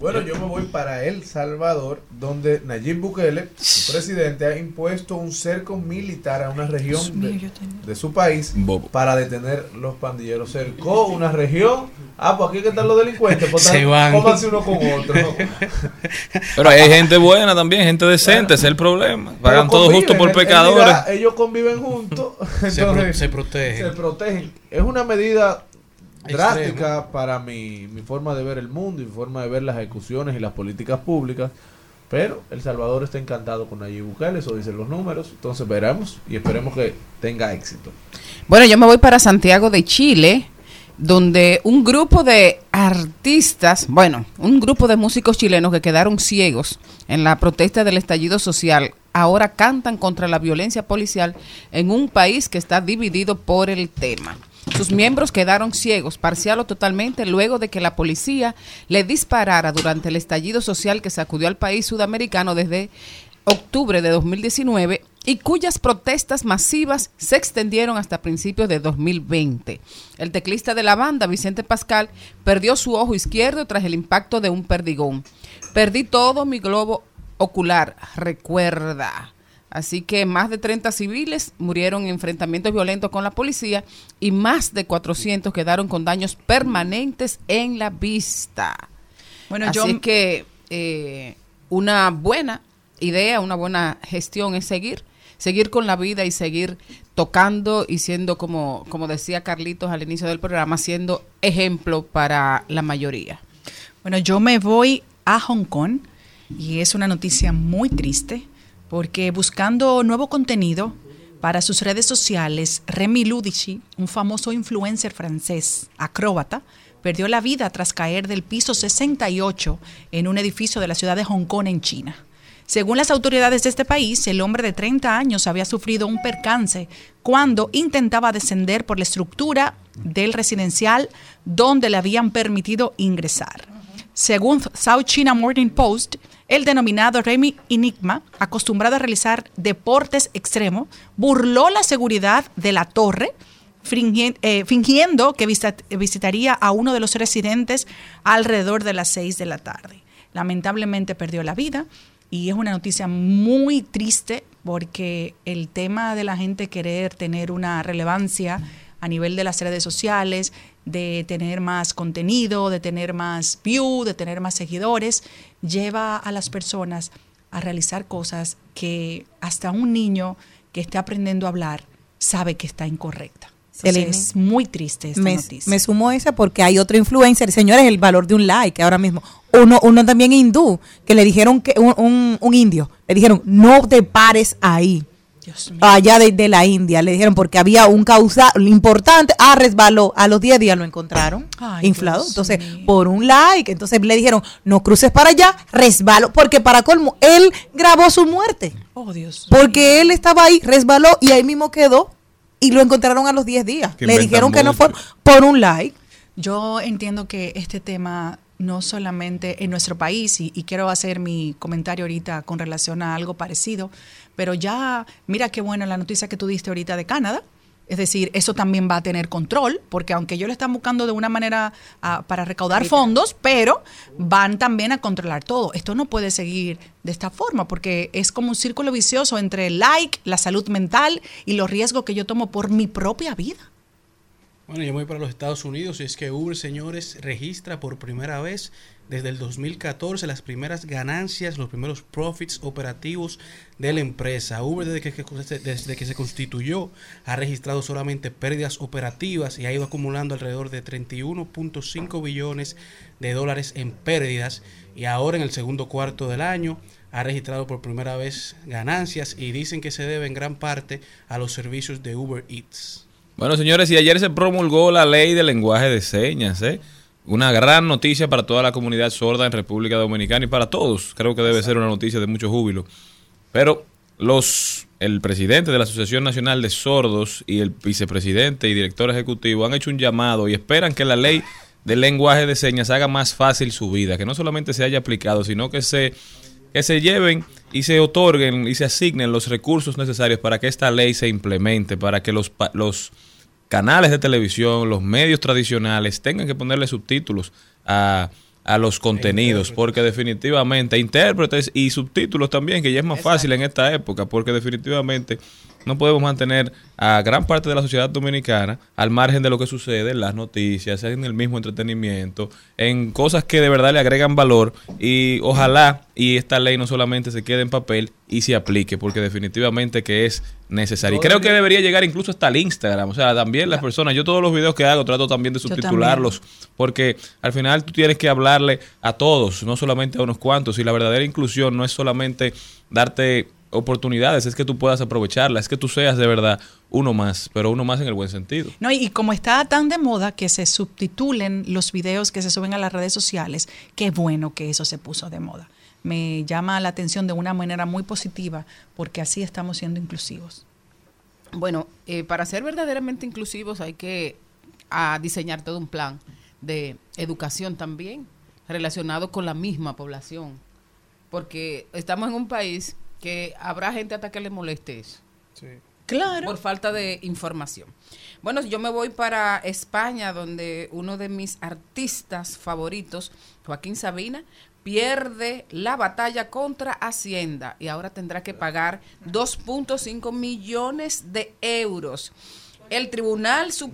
Bueno, yo me voy para El Salvador, donde Nayib Bukele, el presidente, ha impuesto un cerco militar a una región de, de su país Bobo. para detener los pandilleros. Cercó una región. Ah, pues aquí que están los delincuentes. Pues Se van. cómanse uno con otro. Pero hay gente buena también, gente decente, ese es el problema. Pagan Pero todo conviven, justo por en- en pecadores. ellos conviven juntos. Se, pro- entonces, se protegen. se protegen. Es una medida. Drástica para mi, mi forma de ver el mundo y mi forma de ver las ejecuciones y las políticas públicas. Pero El Salvador está encantado con Nayib Bukele, eso dicen los números. Entonces veremos y esperemos que tenga éxito. Bueno, yo me voy para Santiago de Chile, donde un grupo de artistas, bueno, un grupo de músicos chilenos que quedaron ciegos en la protesta del estallido social, ahora cantan contra la violencia policial en un país que está dividido por el tema. Sus miembros quedaron ciegos, parcial o totalmente, luego de que la policía le disparara durante el estallido social que sacudió al país sudamericano desde octubre de 2019 y cuyas protestas masivas se extendieron hasta principios de 2020. El teclista de la banda, Vicente Pascal, perdió su ojo izquierdo tras el impacto de un perdigón. Perdí todo mi globo ocular, recuerda. Así que más de 30 civiles murieron en enfrentamientos violentos con la policía y más de 400 quedaron con daños permanentes en la vista. Bueno, Así yo que eh, una buena idea, una buena gestión es seguir, seguir con la vida y seguir tocando y siendo, como, como decía Carlitos al inicio del programa, siendo ejemplo para la mayoría. Bueno, yo me voy a Hong Kong y es una noticia muy triste porque buscando nuevo contenido para sus redes sociales, Remy Ludici, un famoso influencer francés, acróbata, perdió la vida tras caer del piso 68 en un edificio de la ciudad de Hong Kong en China. Según las autoridades de este país, el hombre de 30 años había sufrido un percance cuando intentaba descender por la estructura del residencial donde le habían permitido ingresar. Según South China Morning Post, el denominado Remy Enigma, acostumbrado a realizar deportes extremos, burló la seguridad de la torre, eh, fingiendo que visitaría a uno de los residentes alrededor de las 6 de la tarde. Lamentablemente perdió la vida y es una noticia muy triste porque el tema de la gente querer tener una relevancia a nivel de las redes sociales, de tener más contenido, de tener más view, de tener más seguidores, lleva a las personas a realizar cosas que hasta un niño que esté aprendiendo a hablar sabe que está incorrecta. Entonces, es muy triste esta me, noticia. me sumo a esa porque hay otro influencer, señores, el valor de un like ahora mismo. Uno, uno también hindú, que le dijeron que un, un- un indio, le dijeron, no te pares ahí. Dios mío. Allá de, de la India, le dijeron porque había un causal importante, ah, resbaló, a los 10 días lo encontraron Ay, inflado. Dios Entonces, mío. por un like, entonces le dijeron, no cruces para allá, resbaló, porque para colmo, él grabó su muerte. Oh, Dios Porque él estaba ahí, resbaló y ahí mismo quedó y lo encontraron a los 10 días. Que Le dijeron que no fue por un like. Yo entiendo que este tema no solamente en nuestro país, y, y quiero hacer mi comentario ahorita con relación a algo parecido, pero ya, mira qué buena la noticia que tú diste ahorita de Canadá. Es decir, eso también va a tener control, porque aunque ellos lo están buscando de una manera ah, para recaudar fondos, pero van también a controlar todo. Esto no puede seguir de esta forma, porque es como un círculo vicioso entre el like, la salud mental y los riesgos que yo tomo por mi propia vida. Bueno, yo me voy para los Estados Unidos y es que Uber, señores, registra por primera vez desde el 2014 las primeras ganancias, los primeros profits operativos de la empresa. Uber desde que, desde que se constituyó ha registrado solamente pérdidas operativas y ha ido acumulando alrededor de 31.5 billones de dólares en pérdidas y ahora en el segundo cuarto del año ha registrado por primera vez ganancias y dicen que se debe en gran parte a los servicios de Uber Eats. Bueno, señores, y ayer se promulgó la ley del lenguaje de señas, ¿eh? Una gran noticia para toda la comunidad sorda en República Dominicana y para todos. Creo que debe ser una noticia de mucho júbilo. Pero los el presidente de la Asociación Nacional de Sordos y el vicepresidente y director ejecutivo han hecho un llamado y esperan que la ley del lenguaje de señas haga más fácil su vida, que no solamente se haya aplicado, sino que se que se lleven y se otorguen y se asignen los recursos necesarios para que esta ley se implemente, para que los, los canales de televisión, los medios tradicionales tengan que ponerle subtítulos a, a los contenidos, porque definitivamente, intérpretes y subtítulos también, que ya es más fácil en esta época, porque definitivamente no podemos mantener a gran parte de la sociedad dominicana al margen de lo que sucede en las noticias, en el mismo entretenimiento, en cosas que de verdad le agregan valor y ojalá y esta ley no solamente se quede en papel y se aplique, porque definitivamente que es necesario. Y creo que debería llegar incluso hasta el Instagram, o sea, también las personas, yo todos los videos que hago trato también de subtitularlos, porque al final tú tienes que hablarle a todos, no solamente a unos cuantos, y la verdadera inclusión no es solamente darte oportunidades, es que tú puedas aprovecharlas, es que tú seas de verdad uno más, pero uno más en el buen sentido. No, y, y como está tan de moda que se subtitulen los videos que se suben a las redes sociales, qué bueno que eso se puso de moda. Me llama la atención de una manera muy positiva porque así estamos siendo inclusivos. Bueno, eh, para ser verdaderamente inclusivos hay que diseñar todo un plan de educación también relacionado con la misma población, porque estamos en un país que habrá gente hasta que le moleste eso. Claro. Por falta de información. Bueno, yo me voy para España, donde uno de mis artistas favoritos, Joaquín Sabina, pierde la batalla contra Hacienda y ahora tendrá que pagar 2.5 millones de euros. El Tribunal Su-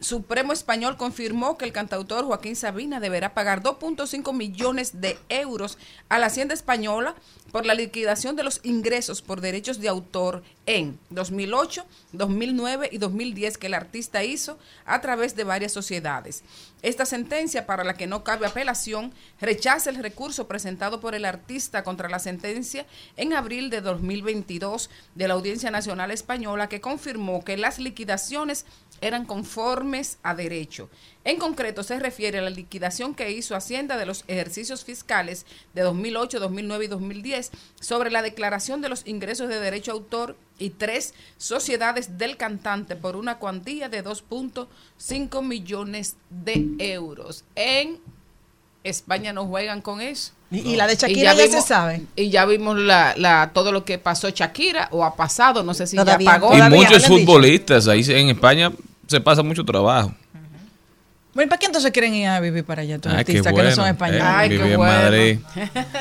Supremo Español confirmó que el cantautor Joaquín Sabina deberá pagar 2.5 millones de euros a la Hacienda Española por la liquidación de los ingresos por derechos de autor en 2008, 2009 y 2010 que el artista hizo a través de varias sociedades. Esta sentencia, para la que no cabe apelación, rechaza el recurso presentado por el artista contra la sentencia en abril de 2022 de la Audiencia Nacional Española que confirmó que las liquidaciones eran conformes a derecho. En concreto, se refiere a la liquidación que hizo Hacienda de los ejercicios fiscales de 2008, 2009 y 2010 sobre la declaración de los ingresos de derecho a autor y tres sociedades del cantante por una cuantía de 2.5 millones de euros. En España no juegan con eso. Y- y la de Shakira ya se sabe. Y ya vimos la, la, todo lo que pasó Shakira o ha pasado, no sé si Todavía ya pagó. Y muchos futbolistas, ahí en España se pasa mucho trabajo. Bueno, ¿para qué entonces quieren ir a vivir para allá, tus Ah, artistas que no son españoles? eh, Ay, qué en bueno. Madrid.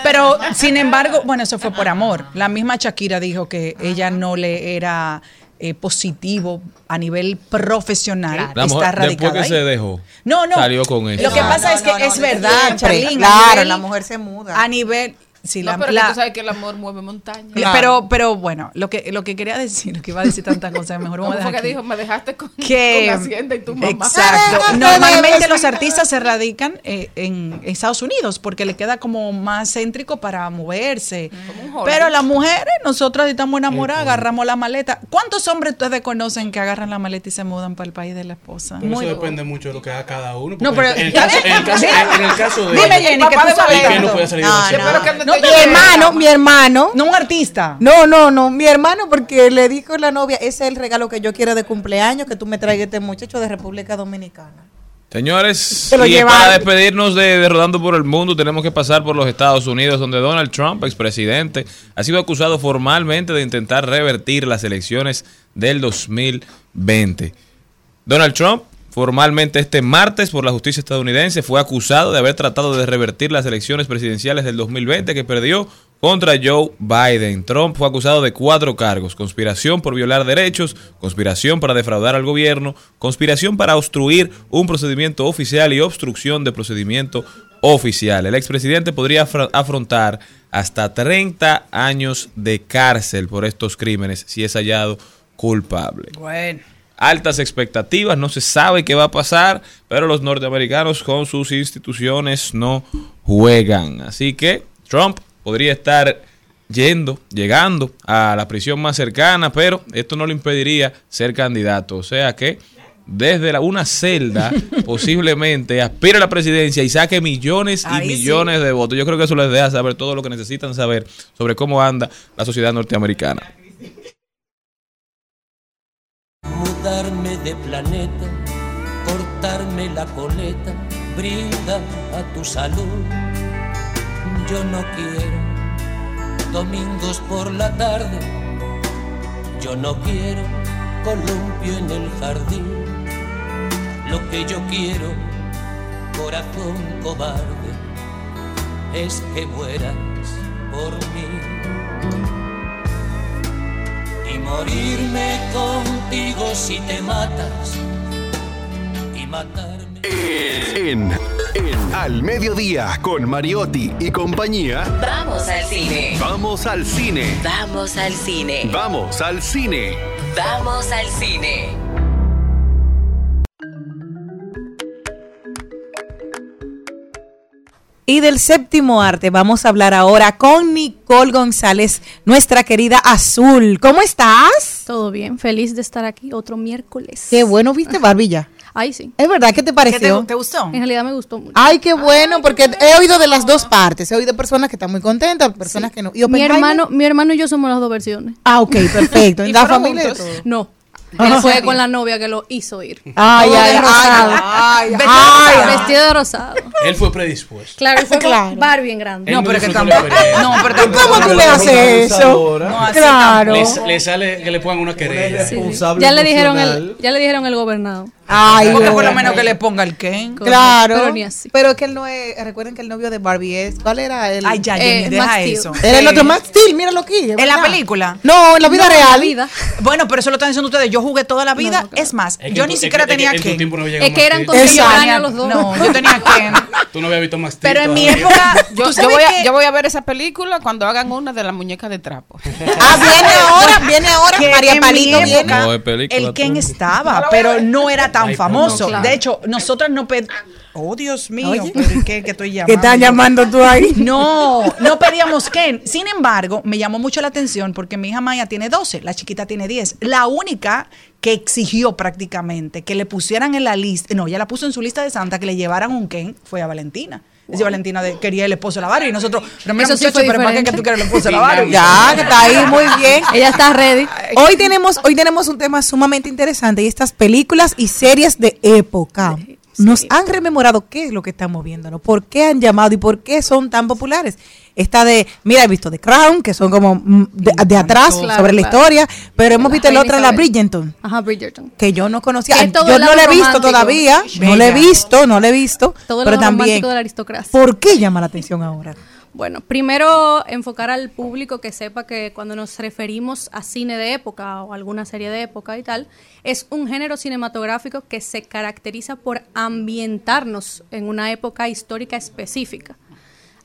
Pero, sin embargo, bueno, eso fue por amor. La misma Shakira dijo que ella no le era eh, positivo a nivel profesional La estar mujer, radicada después que ahí. se dejó, No, no. salió con eso. Lo que pasa no, es que no, no, es verdad. Charlene, a Claro, nivel- la mujer se muda. A nivel... Sí, No, la, pero la- tú sabes que el amor mueve montañas. pero, pero bueno, lo que, lo que quería decir, lo que iba a decir tantas cosas, mejor vamos ¿Cómo dejar que dijo? Me dejaste con, que con Hacienda y tu mamá. exacto normalmente los artistas se radican eh, en Estados Unidos porque le queda como más céntrico para moverse Como un Hollywood. pero las mujeres nosotras estamos enamoradas agarramos la maleta ¿cuántos hombres ustedes conocen que agarran la maleta y se mudan para el país de la esposa? Pero Muy- eso depende mucho de lo que haga cada uno. No, pero- en el caso, en el caso, en el caso de. Dime, Jenny, que papá tú sabes ¿Y quién no puede salir no. Mi hermano, mi hermano. no un artista No, no, no, mi hermano, porque le dijo la novia, ese es el regalo que yo quiero de cumpleaños, que tú me traigas este muchacho de República Dominicana. Señores, y para despedirnos de, de Rodando por el Mundo, tenemos que pasar por los Estados Unidos, donde Donald Trump, expresidente, ha sido acusado formalmente de intentar revertir las elecciones del 2020. Donald Trump, formalmente este martes por la justicia estadounidense, fue acusado de haber tratado de revertir las elecciones presidenciales del 2020 que perdió contra Joe Biden. Trump fue acusado de cuatro cargos. Conspiración por violar derechos, conspiración para defraudar al gobierno, conspiración para obstruir un procedimiento oficial y obstrucción de procedimiento oficial. El expresidente podría afrontar hasta 30 años de cárcel por estos crímenes si es hallado culpable. Bueno. Altas expectativas, no se sabe qué va a pasar, pero los norteamericanos con sus instituciones no juegan. Así que Trump podría estar yendo, llegando a la prisión más cercana, pero esto no le impediría ser candidato. O sea que desde la- una celda posiblemente aspire a la presidencia y saque millones y Ahí sí. millones de votos. Yo creo que eso les deja saber todo lo que necesitan saber sobre cómo anda la sociedad norteamericana. Mudarme de planeta, cortarme la coleta, brinda a tu salud. Yo no quiero domingos por la tarde, yo no quiero columpio en el jardín. Lo que yo quiero, corazón cobarde, es que mueras por mí y morirme contigo si te matas y matarme. En, en Al Mediodía con Mariotti y compañía. Vamos al cine. Vamos al cine. Vamos al cine. Vamos al cine. Vamos al cine. Y del séptimo arte vamos a hablar ahora con Nicole González, nuestra querida Azul. ¿Cómo estás? Todo bien, feliz de estar aquí otro miércoles. Qué bueno, viste, Barbilla. Ay, sí. ¿Es verdad? ¿Qué te pareció? gustó? En realidad me gustó mucho. Ay, qué bueno, porque he oído de las dos partes. He oído personas que están muy contentas, personas que no. ¿Y Mi hermano, mi hermano y yo somos las dos versiones. Ah, ok, perfecto. ¿En la familia? No. Él fue con la novia que lo hizo ir. Ay, ay, ay, Vestido ay, de ay. Vestido de rosado. Él fue predispuesto. Claro, fue Claro. con Barbie en grande. No, pero que disfrutó la tampoco. No, pero ¿Y tampoco. cómo tú le haces eso? Claro. Le, le sale que le pongan una querella. Sí, sí. responsable Ya le dijeron el, ya le dijeron el gobernado. Ay, Porque por lo menos que le ponga el Ken. Claro. Pero ni así. Pero es que él no es. Recuerden que el novio de Barbie es. ¿Cuál era él? Ay, ya, Eh, Jenny, deja Max Steel. eso. Era el otro Max Steel, míralo aquí. es ¿En la película? No, en la vida No, real. la vida. Bueno, pero eso lo están diciendo ustedes. Yo jugué toda la vida. No, no, claro. Es más, Es que yo ni tu- siquiera es que- tenía tiempo no llegaba Es que eran contemporáneos los dos. No, yo tenía Ken. Tú no habías visto más Pero en mi época, Yo, ¿tú yo voy a, qué? yo voy a ver esa película cuando hagan una de las muñecas de trapo. Ah, viene ahora, viene ahora. que María Palito viene. el Ken estaba, pero no era tan famoso. De hecho, nosotras no. Oh, Dios mío, Oye. pero ¿y ¿qué, que estoy llamando? ¿Qué están llamando tú ahí? No, no pedíamos Ken. Sin embargo, me llamó mucho la atención porque mi hija Maya tiene 12, la chiquita tiene 10. La única que exigió prácticamente que le pusieran en la lista, no, ella la puso en su lista de santa, que le llevaran un Ken, fue a Valentina. Dice Valentina de- quería el esposo de la Barbie y nosotros, pero mira sí muchacho, pero ¿para qué que tú quieres el esposo de la Barbie? Ya, que está ahí muy bien. Ella está ready. Hoy tenemos, hoy tenemos un tema sumamente interesante y estas películas y series de época. Nos han rememorado qué es lo que estamos viendo, ¿no? ¿Por qué han llamado y por qué son tan populares? Esta de, mira, he visto The Crown, que son como mm, de, de atrás Claro, sobre la historia, pero hemos La visto la otra, la. Bridgerton, Ajá, Bridgerton. que yo no conocía. Yo no la he visto romántico. todavía, no la he visto, no la he visto, Todo pero también, romántico de la aristocracia. ¿por qué llama la atención ahora? Bueno, primero enfocar al público que sepa que cuando nos referimos a cine de época o alguna serie de época y tal, es un género cinematográfico que se caracteriza por ambientarnos en una época histórica específica.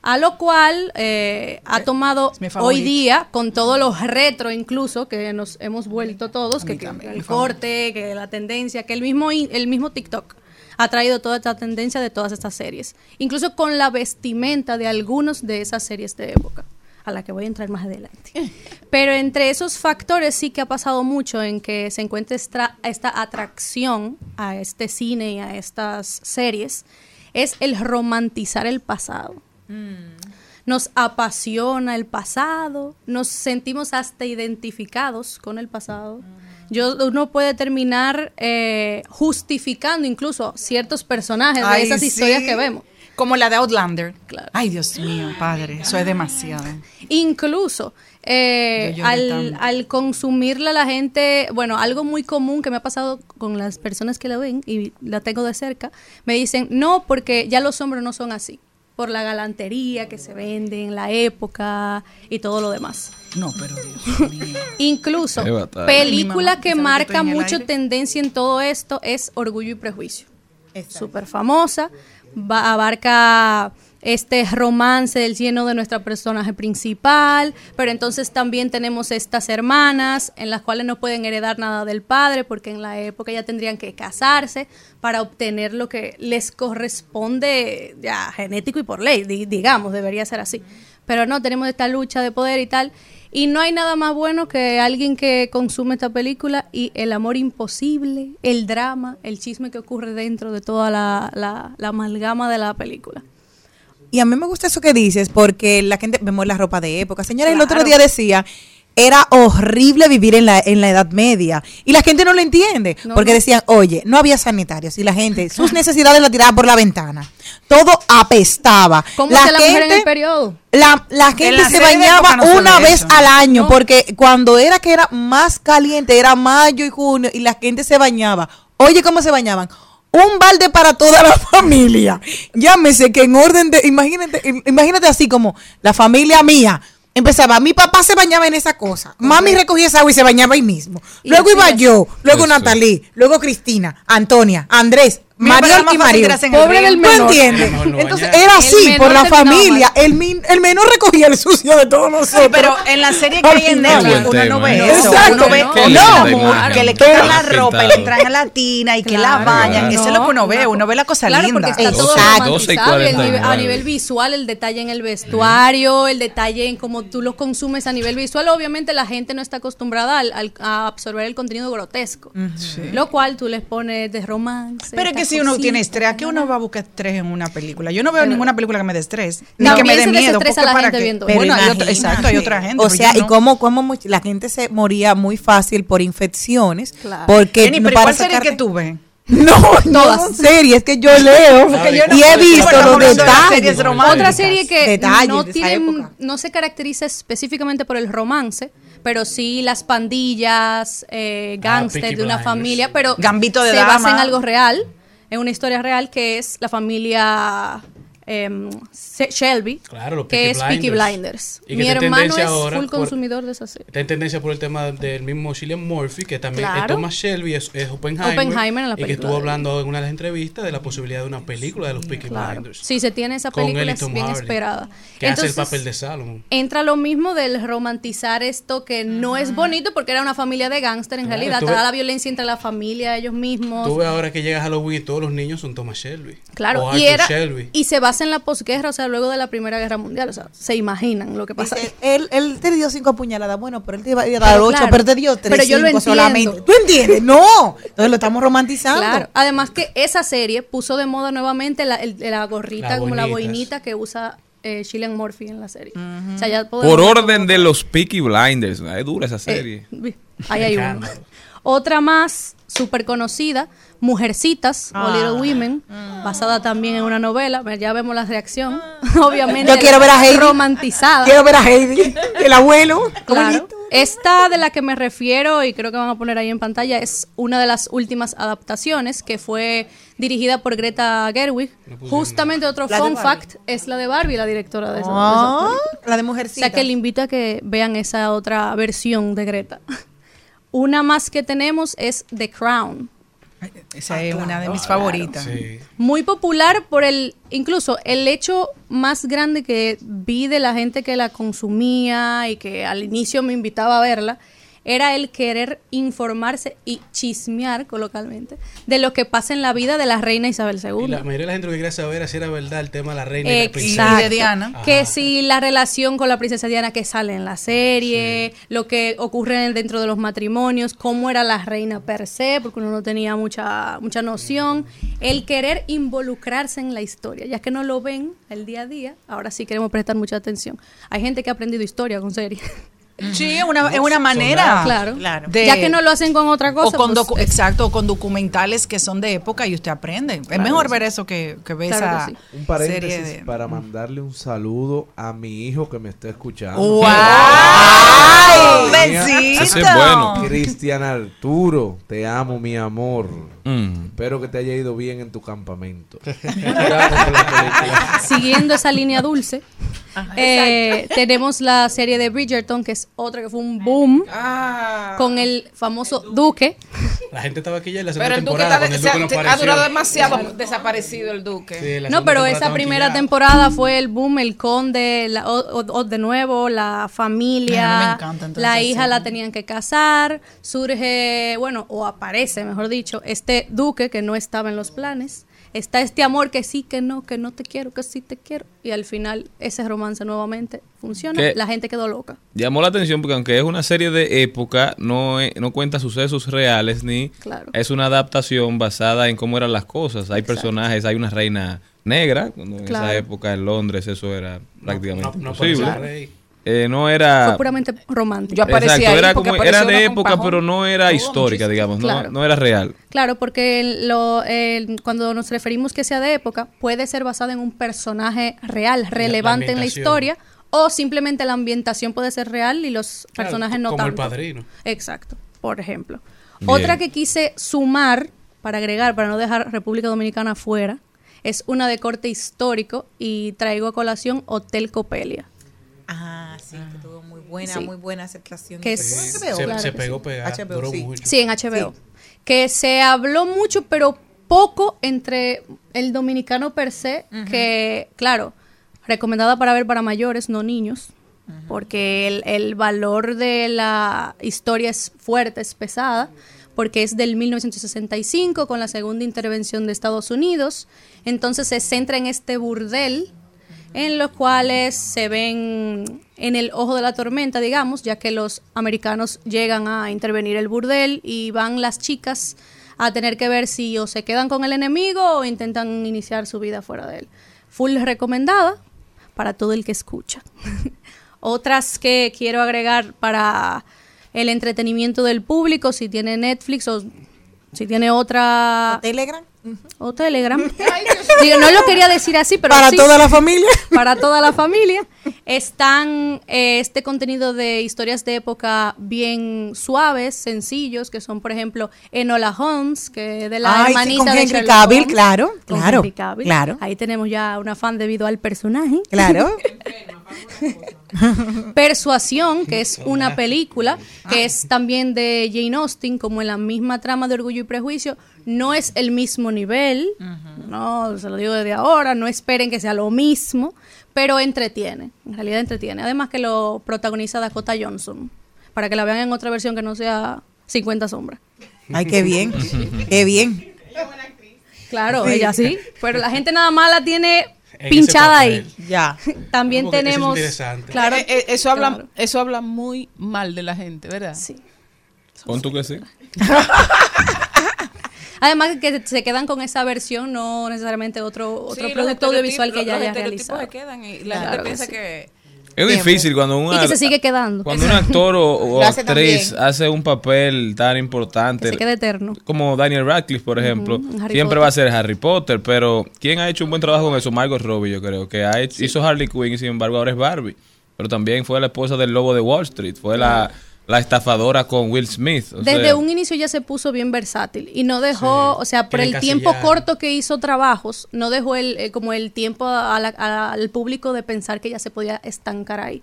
A lo cual eh, ha tomado hoy día, con todos los retro incluso, que nos hemos vuelto todos, que, que el corte, que la tendencia, que el mismo, el mismo TikTok ha traído toda esta tendencia de todas estas series. Incluso con la vestimenta de algunos de esas series de época, a la que voy a entrar más adelante. Pero entre esos factores sí que ha pasado mucho en que se encuentra esta, esta atracción a este cine y a estas series, es el romantizar el pasado. Nos apasiona el pasado, nos sentimos hasta identificados con el pasado. Yo, uno puede terminar eh, justificando incluso ciertos personajes de esas historias que vemos. Como la de Outlander. Claro. Ay, Dios mío, padre, eso es demasiado. Incluso eh, Yo al, al consumirla la gente, bueno, algo muy común que me ha pasado con las personas que la ven y la tengo de cerca, me dicen, no, porque ya los hombres no son así. Por la galantería que se vende en la época y todo lo demás. No, pero Dios mío. Incluso, película que ¿sabe que marca mucho aire? tendencia en todo esto es Orgullo y Prejuicio. Súper famosa, va- abarca este romance del lleno de nuestra personaje principal, pero entonces también tenemos estas hermanas en las cuales no pueden heredar nada del padre porque en la época ya tendrían que casarse para obtener lo que les corresponde ya genético y por ley, di- digamos, debería ser así. Pero no, tenemos esta lucha de poder y tal. Y no hay nada más bueno que alguien que consume esta película y el amor imposible, el drama, el chisme que ocurre dentro de toda la, la- la amalgama de la película. Y a mí me gusta eso que dices, porque la gente vemos la ropa de época. Señora, el otro día decía, era horrible vivir en la, en la Edad Media. Y la gente no lo entiende, No, porque no. decían, oye, no había sanitarios y la gente, sus necesidades las tiraba por la ventana. Todo apestaba. ¿Cómo la la mujer en gente- el periodo? La, la gente la se bañaba no una ve vez eso. al año, No. porque cuando era que era más caliente, era mayo y junio, y la gente se bañaba. Oye, ¿cómo se bañaban? Un balde para toda la familia. Llámese que en orden de, imagínate, im- imagínate así como la familia mía. Empezaba, mi papá se bañaba en esa cosa, mami recogía esa agua y se bañaba ahí mismo. Luego iba yo, luego. Natalí, luego Cristina, Antonia, Andrés, Y Mario. el Pobre del ¿Tú menor. no Entonces bañar. era así por la familia. El, min- el menor recogía el sucio de todos nosotros. Sí, pero en la serie que hay en. Netflix uno no ve eso. Exacto. Uno ve no, que le quitan la ropa y le traen a la tina y que la Claro. bañan. Eso es lo que uno ve. No, Uno ve la cosa Claro, linda. porque está todo Exacto. romantizado y el 12 y nivel- a 49. nivel visual, el detalle en el vestuario, el detalle en cómo tú lo consumes a nivel visual. Obviamente la gente no está acostumbrada al- al- a absorber el contenido grotesco, lo cual tú les pones de romance. Pero es que si uno tiene estrés, ¿a qué uno va a buscar estrés en una película? Yo no veo ninguna película que me dé estrés, ni que me dé miedo. porque la para gente qué? viendo Pero Bueno, hay otra- imagínate. exacto, hay otra gente. O pero sea, y no. cómo, cómo much- la gente se moría muy fácil por infecciones. Claro. Porque Jenny, no pero para ¿cuál serie que tú ves? No, no son series, que yo leo Porque yo y he visto los detalles. Otra serie que Detalles no, de esa tiene, época. no se caracteriza específicamente por el romance, pero sí las pandillas, eh, gángster Peaky de una familia, pero Gambito de se basa en algo real, en una historia real que es la familia em, Shelby, Claro, que es Peaky Blinders. Y Mi hermano es ahora full por- consumidor de esa serie. Está en tendencia por el tema del mismo Cillian Murphy, que también Claro. es Thomas Shelby, es, es Oppenheimer, Oppenheimer en la y que estuvo hablando en una de las entrevistas de la posibilidad de una película de los Peaky Claro. Blinders. Si se tiene esa película es bien Hardy, esperada. Que hace el papel de Salomon. entra lo mismo del romantizar esto que no es bonito porque era una familia de gángster en Claro, realidad, toda la violencia entre la familia, ellos mismos. Tú ves ahora que llega Halloween y todos los niños son Thomas Shelby. Claro, o y Arthur era Shelby. y se basa en la posguerra, o sea, luego de la Primera Guerra Mundial, o sea, se imaginan lo que pasa. Dice, ahí. él, él te dio cinco puñaladas, bueno, pero él te iba a dar ocho, claro, pero te dio tres, pero yo lo cinco entiendo. solamente. ¿Tú entiendes? No, entonces lo estamos romantizando. Claro, además que esa serie puso de moda nuevamente la, el- la gorrita, Las como la boinita que usa eh, Murphy en la serie. O sea, ya podemos Por orden de los Peaky Blinders. Es dura esa Eh, serie. ahí hay. Escándalo. Otra más súper conocida, Mujercitas Ah. o Little Women, basada también en una novela. Ve- Ya vemos la reacción. Obviamente. Yo quiero ver a Heidi. Romantizada. Quiero ver a Heidi, el abuelo. Claro. Esta de la que me refiero y creo que van a poner ahí en pantalla es una de las últimas adaptaciones que fue dirigida por Greta Gerwig. Justamente otro fun fact es la de Barbie, la directora de esa, de esa Ah, película. la de O mujercita. sea que le invito a que vean esa otra versión de Greta. Una más que tenemos es The Crown. Esa es una de mis favoritas. Sí. Muy popular por el, incluso el hecho más grande que vi de la gente que la consumía y que al inicio me invitaba a verla, era el querer informarse y chismear coloquialmente de lo que pasa en la vida de la reina Isabel Y II. la mayoría de la gente lo que quería saber si era verdad el tema de la reina y la princesa. Y de Diana. Que si la relación con la princesa Diana que sale en la serie, lo que ocurre dentro de los matrimonios, cómo era la reina per se, porque uno no tenía mucha, mucha noción, el querer involucrarse en la historia, ya que no lo ven el día a día, ahora sí queremos prestar mucha atención. Hay gente que ha aprendido historia con series. Sí, es una, es una manera. Claro. de- Ya que no lo hacen con otra cosa, O con pues, exacto, o con documentales que son de época y usted aprende. es Claro mejor ver eso que, que ver Claro esa que sí. Un serie paréntesis de... para mandarle un saludo a mi hijo que me está escuchando. ¡Wow! Mía, ¡Besito! Es bueno. Cristian Arturo, te amo, mi amor. Mm. Espero que te haya ido bien en tu campamento. Siguiendo esa línea dulce, eh, tenemos la serie de Bridgerton, que es otra que fue un boom, Ah. con el famoso Duque. La gente estaba aquí ya en la segunda Pero el Duque temporada está- cuando el se ha, Duque no ha durado demasiado desaparecido el Duque. Sí, No, pero esa primera temporada fue el boom, el conde, la- o, o- o de nuevo, la familia, encanta, entonces, la hija sí. la tenían que casar, surge, bueno, o aparece, mejor dicho, este duque que no estaba en los planes. Está este amor que sí, que no, que no te quiero, que sí te quiero. Y al final ese romance nuevamente funciona. La gente quedó loca. Llamó la atención porque aunque es una serie de época, no, es- no cuenta sucesos reales ni Claro. es una adaptación basada en cómo eran las cosas. Hay personajes, hay una reina negra, cuando en Claro. esa época en Londres eso era prácticamente no- no imposible. Eh, no era... Fue puramente romántico. Yo aparecía Exacto, ahí era, como- era de época, pero no era histórica, digamos, no, Claro. no era real. Claro, porque lo, el- cuando nos referimos que sea de época, puede ser basada en un personaje real, relevante en la historia, o simplemente la ambientación puede ser real y los Claro, personajes no como el tanto. padrino. Exacto, por ejemplo. Bien. Otra que quise sumar, para agregar, para no dejar República Dominicana fuera, es una de corte histórico y traigo a colación Hotel Copelia. Ah, sí, que tuvo muy buena, Sí. muy buena aceptación. Que es- Sí, HBO, se, claro se pegó sí. pegada, HBO, duró sí. mucho. Sí, en HBO. Que se habló mucho, pero poco entre el dominicano per se, que, claro, recomendada para ver para mayores, no niños, porque el, el valor de la historia es fuerte, es pesada, porque es del 1965 con la segunda intervención de Estados Unidos. Entonces se centra en este burdel en los cuales se ven en el ojo de la tormenta, digamos, ya que los americanos llegan a intervenir el burdel y van las chicas a tener que ver si o se quedan con el enemigo o intentan iniciar su vida fuera de él. Full recomendada para todo el que escucha. Otras que quiero agregar para el entretenimiento del público, si tiene Netflix o si tiene otra... Telegram. O Telegram. Digo, no lo quería decir así, pero Para sí, toda la familia. Para toda la familia. Están eh, este contenido de historias de época bien suaves, sencillos, que son, por ejemplo, Enola Holmes, que de la Ay, sí, hermanita con de Henry Sherlock Cavill, Holmes. claro, Con claro, Henry Cavill. claro. Ahí tenemos ya una fan debido al personaje. Claro. Persuasión, que es una película que es también de Jane Austen, como en la misma trama de Orgullo y Prejuicio, no es el mismo nivel, no, se lo digo desde ahora, no esperen que sea lo mismo, pero entretiene, en realidad entretiene. Además que lo protagoniza Dakota Johnson, para que la vean en otra versión que no sea 50 sombras. Ay, qué bien. Qué bien. Claro, Sí. ella sí, pero la gente nada más la tiene En pinchada ahí. Ya. También Porque eso es tenemos... interesante. Claro, Eh, eh, eso, habla, claro. eso habla muy mal de la gente, ¿verdad? Sí. Pon tú que sí. Además que se quedan con esa versión, no necesariamente otro, otro Sí, producto audiovisual que ya haya realizado. se quedan y la Claro gente que piensa sí. que... Es difícil cuando un, Y que se sigue quedando. cuando un actor o, actriz también. hace un papel tan importante. Que se quede eterno. Como Daniel Radcliffe, por ejemplo, siempre Potter. va a ser Harry Potter, pero ¿quién ha hecho un buen trabajo con eso? Margot Robbie, yo creo, que ha hecho- hizo Harley Quinn y sin embargo ahora es Barbie. Pero también fue la esposa del lobo de Wall Street, fue la, la estafadora con Will Smith. o Desde sea, un inicio ya se puso bien versátil y no dejó, o sea, por el tiempo corto que hizo trabajos, no dejó el, eh, como el tiempo a la- a- al público de pensar que ya se podía estancar ahí.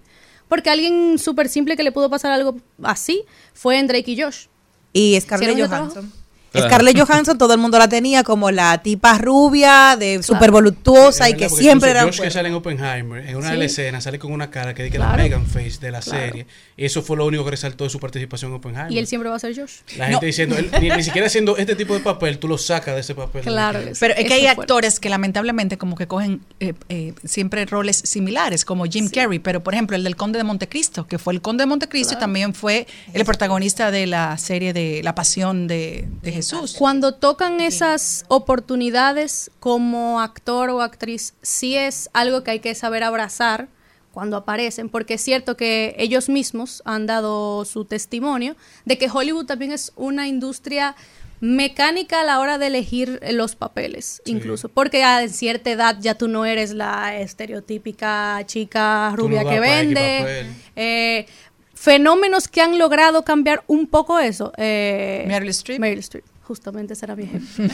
Porque alguien súper simple que le pudo pasar algo así fue en Drake y Josh. Y Scarlett ¿Hicieron el Johansson. Claro. Scarlett Johansson, todo el mundo la tenía como la tipa rubia, de súper voluptuosa y que siempre era. Josh que sale en Oppenheimer, en una Sí. de las escenas, sale con una cara que dice que Claro. la Megan Face de la Claro. serie. Y eso fue lo único que resaltó de su participación en Oppenheimer. Y él siempre va a ser Josh. La gente diciendo, él, ni, ni siquiera haciendo este tipo de papel, tú lo sacas de ese papel. Claro. Pero es que hay fue. actores que lamentablemente como que cogen eh, eh, siempre roles similares, como Jim Carrey, pero por ejemplo el del Conde de Montecristo, que fue el Conde de Montecristo y también fue el protagonista de la serie de La Pasión de, de Jesús. Cuando tocan esas oportunidades como actor o actriz, sí es algo que hay que saber abrazar cuando aparecen, porque es cierto que ellos mismos han dado su testimonio de que Hollywood también es una industria mecánica a la hora de elegir los papeles, incluso, porque a cierta edad ya tú no eres la estereotípica chica no rubia que vende. eh, fenómenos que han logrado cambiar un poco eso. Eh, Meryl Streep. Meryl Streep, justamente será mi ejemplo.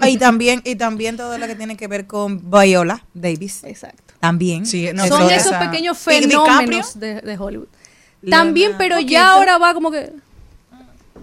y también y también todo lo que tiene que ver con Viola Davis. Exacto. También. Sí, no, Son Eso- esos esa- pequeños fenómenos de, de Hollywood. También, pero ya ahora va como que...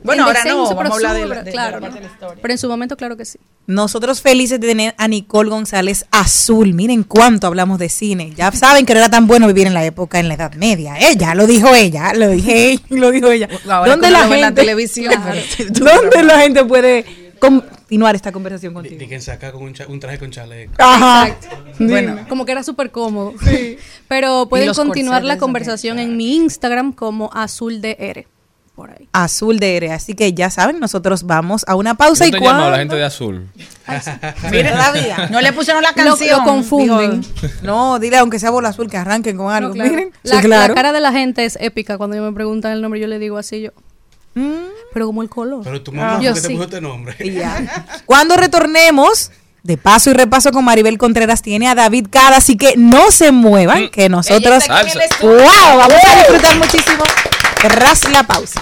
Bueno, en ahora no, vamos a hablar de la- de- de claro, la parte ¿no? de la historia. Pero en su momento, claro que sí. Nosotros felices de tener a Nicole González Azul. Miren cuánto hablamos de cine. Ya saben que no era tan bueno vivir en la época en la Edad Media. Ella lo dijo ella, lo dije lo dijo ella. Ahora ¿Dónde la en la gente, televisión, Claro. ¿Dónde la gente puede continuar esta conversación contigo? de que saca con un, cha- un traje con chaleco. Ajá. Bueno, como que era súper cómodo. Pero pueden continuar la conversación en mi Instagram como azul de R. Por ahí. Azul de Ere. Así que ya saben, nosotros vamos a una pausa ¿Cómo y te llaman la cuando gente de azul? Mire, todavía. No le pusieron la canción. lo confunden. Dijo, no, dile aunque sea bola azul que arranquen con algo. No, claro. Miren, la, sí, claro. la cara de la gente es épica. Cuando yo me preguntan el nombre, yo le digo así yo. Mm, Pero como el color. Pero tu mamá, Yo ¿por qué te sí. puso este nombre? ya. Cuando retornemos, de paso y repaso con Maribel Contreras, tiene a David Cada, así que no se muevan, que nosotros. ¡Wow! Vamos a disfrutar muchísimo tras la pausa.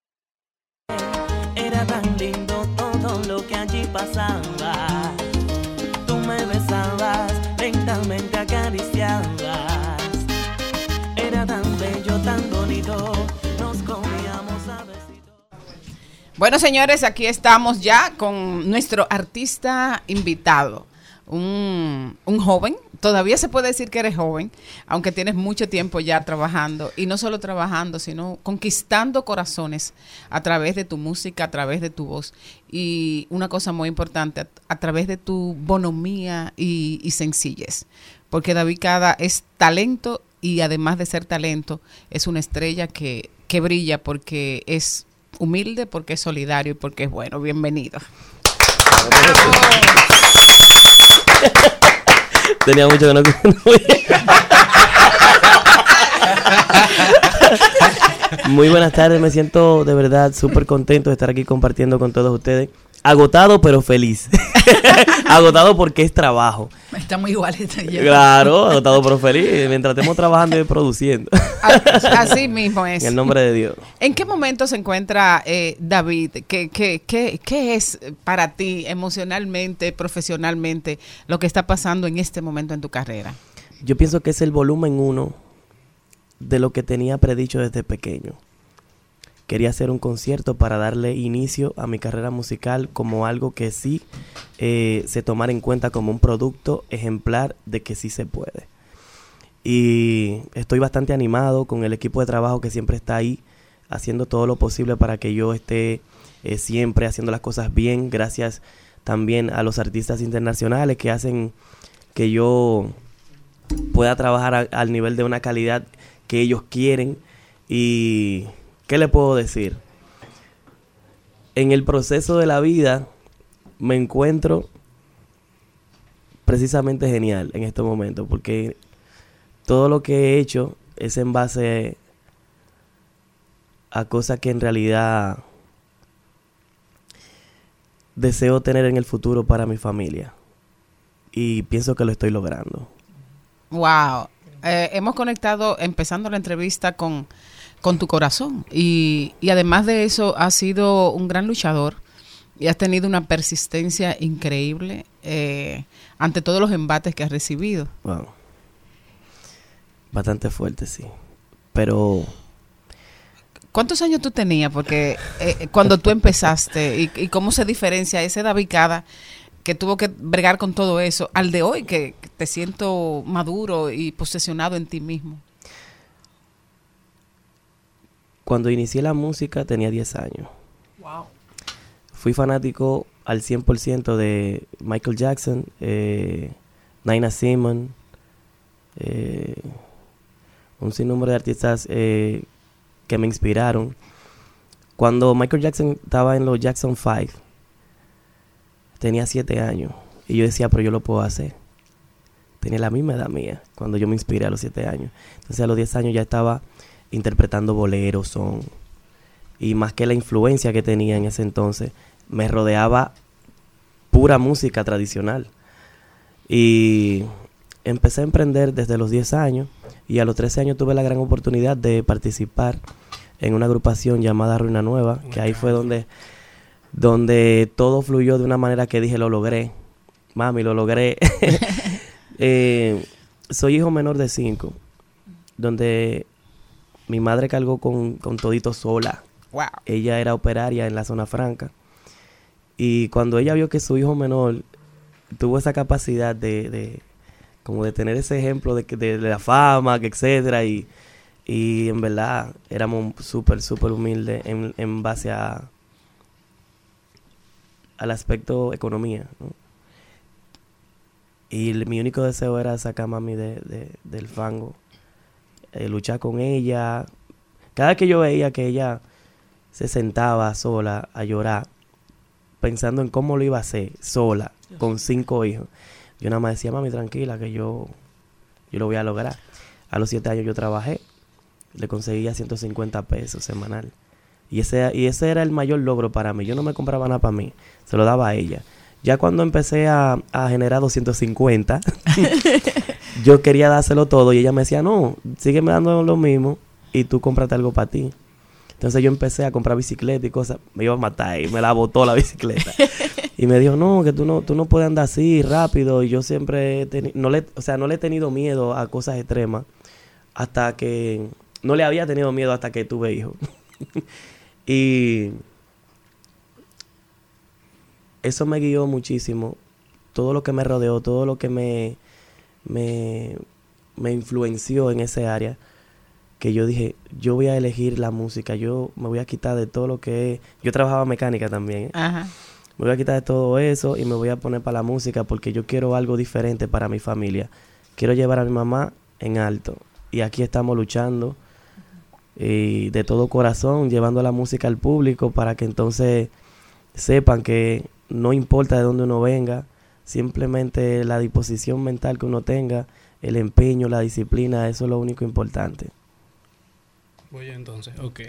Bueno, señores, aquí estamos ya con nuestro artista invitado, un, un joven. Todavía se puede decir que eres joven, aunque tienes mucho tiempo ya trabajando, y no solo trabajando, sino conquistando corazones a través de tu música, a través de tu voz. Y una cosa muy importante, a, través de tu bonomía y, y sencillez. Porque David Cada es talento y además de ser talento, es una estrella que, que brilla porque es humilde, porque es solidario y porque es bueno. Bienvenido. Tenía mucho que no, Muy buenas tardes, me siento de verdad súper contento de estar aquí compartiendo con todos ustedes. Agotado pero feliz. agotado porque es trabajo. Está muy igual esta ya. Claro, agotado pero feliz. Mientras estemos trabajando y produciendo. Así mismo es. En el nombre de Dios. ¿En qué momento se encuentra eh, David? ¿Qué, qué, qué, qué es para ti emocionalmente, profesionalmente, lo que está pasando en este momento en tu carrera? Yo pienso que es el volumen uno de lo que tenía predicho desde pequeño. Quería hacer un concierto para darle inicio a mi carrera musical como algo que sí eh, se tomara en cuenta como un producto ejemplar de que sí se puede. Y estoy bastante animado con el equipo de trabajo que siempre está ahí, haciendo todo lo posible para que yo esté eh, siempre haciendo las cosas bien. Gracias también a los artistas internacionales que hacen que yo pueda trabajar al nivel de una calidad que ellos quieren. Y, ¿qué le puedo decir? En el proceso de la vida me encuentro precisamente genial en este momento, porque todo lo que he hecho es en base a cosas que en realidad deseo tener en el futuro para mi familia. Y pienso que lo estoy logrando. Wow. Eh, hemos conectado, empezando la entrevista, con, con tu corazón. Y, y además de eso, has sido un gran luchador y has tenido una persistencia increíble eh, ante todos los embates que has recibido. Wow. Bastante fuerte, sí. Pero ¿Cuántos años tú tenías? Porque eh, cuando tú empezaste y, y cómo se diferencia ese David Cada que tuvo que bregar con todo eso al de hoy que que te siento maduro y posesionado en ti mismo. Cuando inicié la música tenía 10 años. Wow. Fui fanático al 100% de Michael Jackson, eh, Nina Simon, eh, un sinnúmero de artistas eh, que me inspiraron. Cuando Michael Jackson estaba en los Jackson 5, tenía 7 años. Y yo decía, pero yo lo puedo hacer. Tenía la misma edad mía cuando yo me inspiré a los 7 años. Entonces a los 10 años ya estaba interpretando boleros, son. Y más que la influencia que tenía en ese entonces, me rodeaba pura música tradicional. Y empecé a emprender desde los 10 años y a los 13 años tuve la gran oportunidad de participar en una agrupación llamada Ruina Nueva, que ahí fue donde, donde todo fluyó de una manera que dije, lo logré. Mami, lo logré. Eh, soy hijo menor de cinco, donde mi madre cargó con, con todito sola. Wow. Ella era operaria en la zona franca. Y cuando ella vio que su hijo menor tuvo esa capacidad de, de como de tener ese ejemplo de, de, de la fama, que etcétera, y, y en verdad éramos súper, súper humildes en, en base a al aspecto economía. ¿no? Y el- mi único deseo era sacar a mami de- del fango, eh, luchar con ella. Cada que yo veía que ella se sentaba sola a llorar, pensando en cómo lo iba a hacer, sola, con cinco hijos, yo nada más decía, mami, tranquila, que yo, yo lo voy a lograr. A los siete años yo trabajé, le conseguía 150 pesos semanal. Y ese, y ese era el mayor logro para mí. Yo no me compraba nada para mí, se lo daba a ella. Ya cuando empecé a, a generar 250, yo quería dárselo todo y ella me decía, no, sígueme dando lo mismo y tú cómprate algo para ti. Entonces yo empecé a comprar bicicleta y cosas. Me iba a matar y me la botó la bicicleta. y me dijo, no, que tú no, tú no puedes andar así rápido. Y yo siempre, he no le, o sea, no le he tenido miedo a cosas extremas hasta que, no le había tenido miedo hasta que tuve hijos. y eso me guió muchísimo. Todo lo que me rodeó, todo lo que me, me, me influenció en ese área, que yo dije, yo voy a elegir la música, yo me voy a quitar de todo lo que es... Yo trabajaba mecánica también. ¿eh? Ajá. Me voy a quitar de todo eso y me voy a poner para la música porque yo quiero algo diferente para mi familia. Quiero llevar a mi mamá en alto. Y aquí estamos luchando y de todo corazón, llevando la música al público para que entonces sepan que no importa de dónde uno venga, simplemente la disposición mental que uno tenga, el empeño, la disciplina, eso es lo único importante. Voy yo entonces, ok.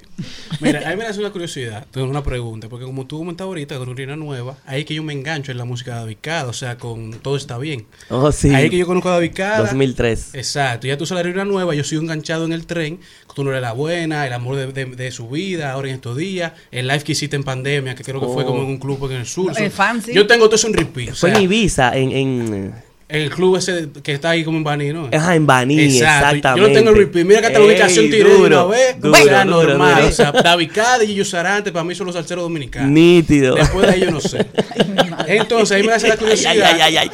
Mira, a mí me hace una curiosidad, tengo una pregunta, porque como tú comentabas ahorita con Urina Nueva, ahí que yo me engancho en la música de David Cada, o sea, con Todo está bien. Oh, sí. Ahí que yo conozco a David Cada. 2003. Exacto, ya tú sales de Urina Nueva, yo sigo enganchado en el tren, tú no eres la buena, el amor de, de- de su vida, ahora en estos días, el live que hiciste en pandemia, que creo que fue Oh. como en un club en el sur. El fancy. Yo tengo todo eso en repeat. o Fue sea, en Ibiza, en... en el club ese que está ahí como en Baní, ¿no? Ajá, en Baní, exactamente. Yo lo tengo en repeat. Mira que hasta la ubicación tiré una vez. duro, o sea, duro, normal. duro. O sea, David Cade y Gillo Sarante para mí son los salseros dominicanos. Nítido. Después de ahí yo no sé. Entonces ahí me hace la curiosidad Ay, ay, ay,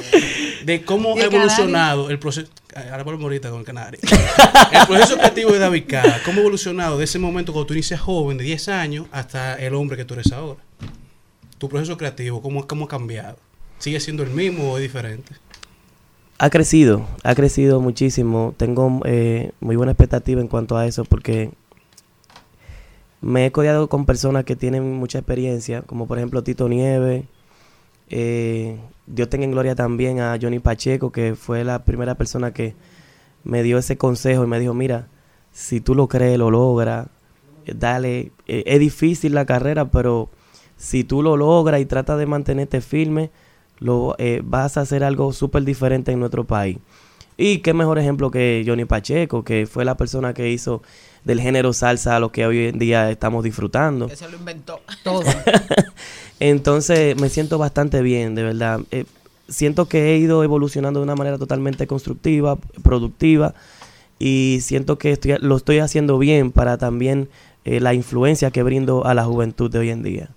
de cómo ¿Y ha el evolucionado el proceso. Ahora volvemos ahorita con el canario. El proceso creativo de David Cada. ¿Cómo ha evolucionado de ese momento cuando tú inicias joven, de 10 años, hasta el hombre que tú eres ahora? Tu proceso creativo, ¿cómo, cómo ha cambiado? ¿Sigue siendo el mismo o es diferente? Ha crecido, ha crecido muchísimo. Tengo eh, muy buena expectativa en cuanto a eso porque me he codeado con personas que tienen mucha experiencia, como por ejemplo Tito Nieve. Eh, Dios tenga en gloria también a Johnny Pacheco, que fue la primera persona que me dio ese consejo y me dijo, mira, si tú lo crees, lo logras, eh, dale. Eh, es difícil la carrera, pero si tú lo logras y tratas de mantenerte firme, lo eh, vas a hacer algo súper diferente en nuestro país. Y qué mejor ejemplo que Johnny Pacheco, que fue la persona que hizo del género salsa a lo que hoy en día estamos disfrutando. Se lo inventó todo. Entonces me siento bastante bien, de verdad. Eh, siento que he ido evolucionando de una manera totalmente constructiva, productiva, y siento que estoy- lo estoy haciendo bien para también eh, la influencia que brindo a la juventud de hoy en día.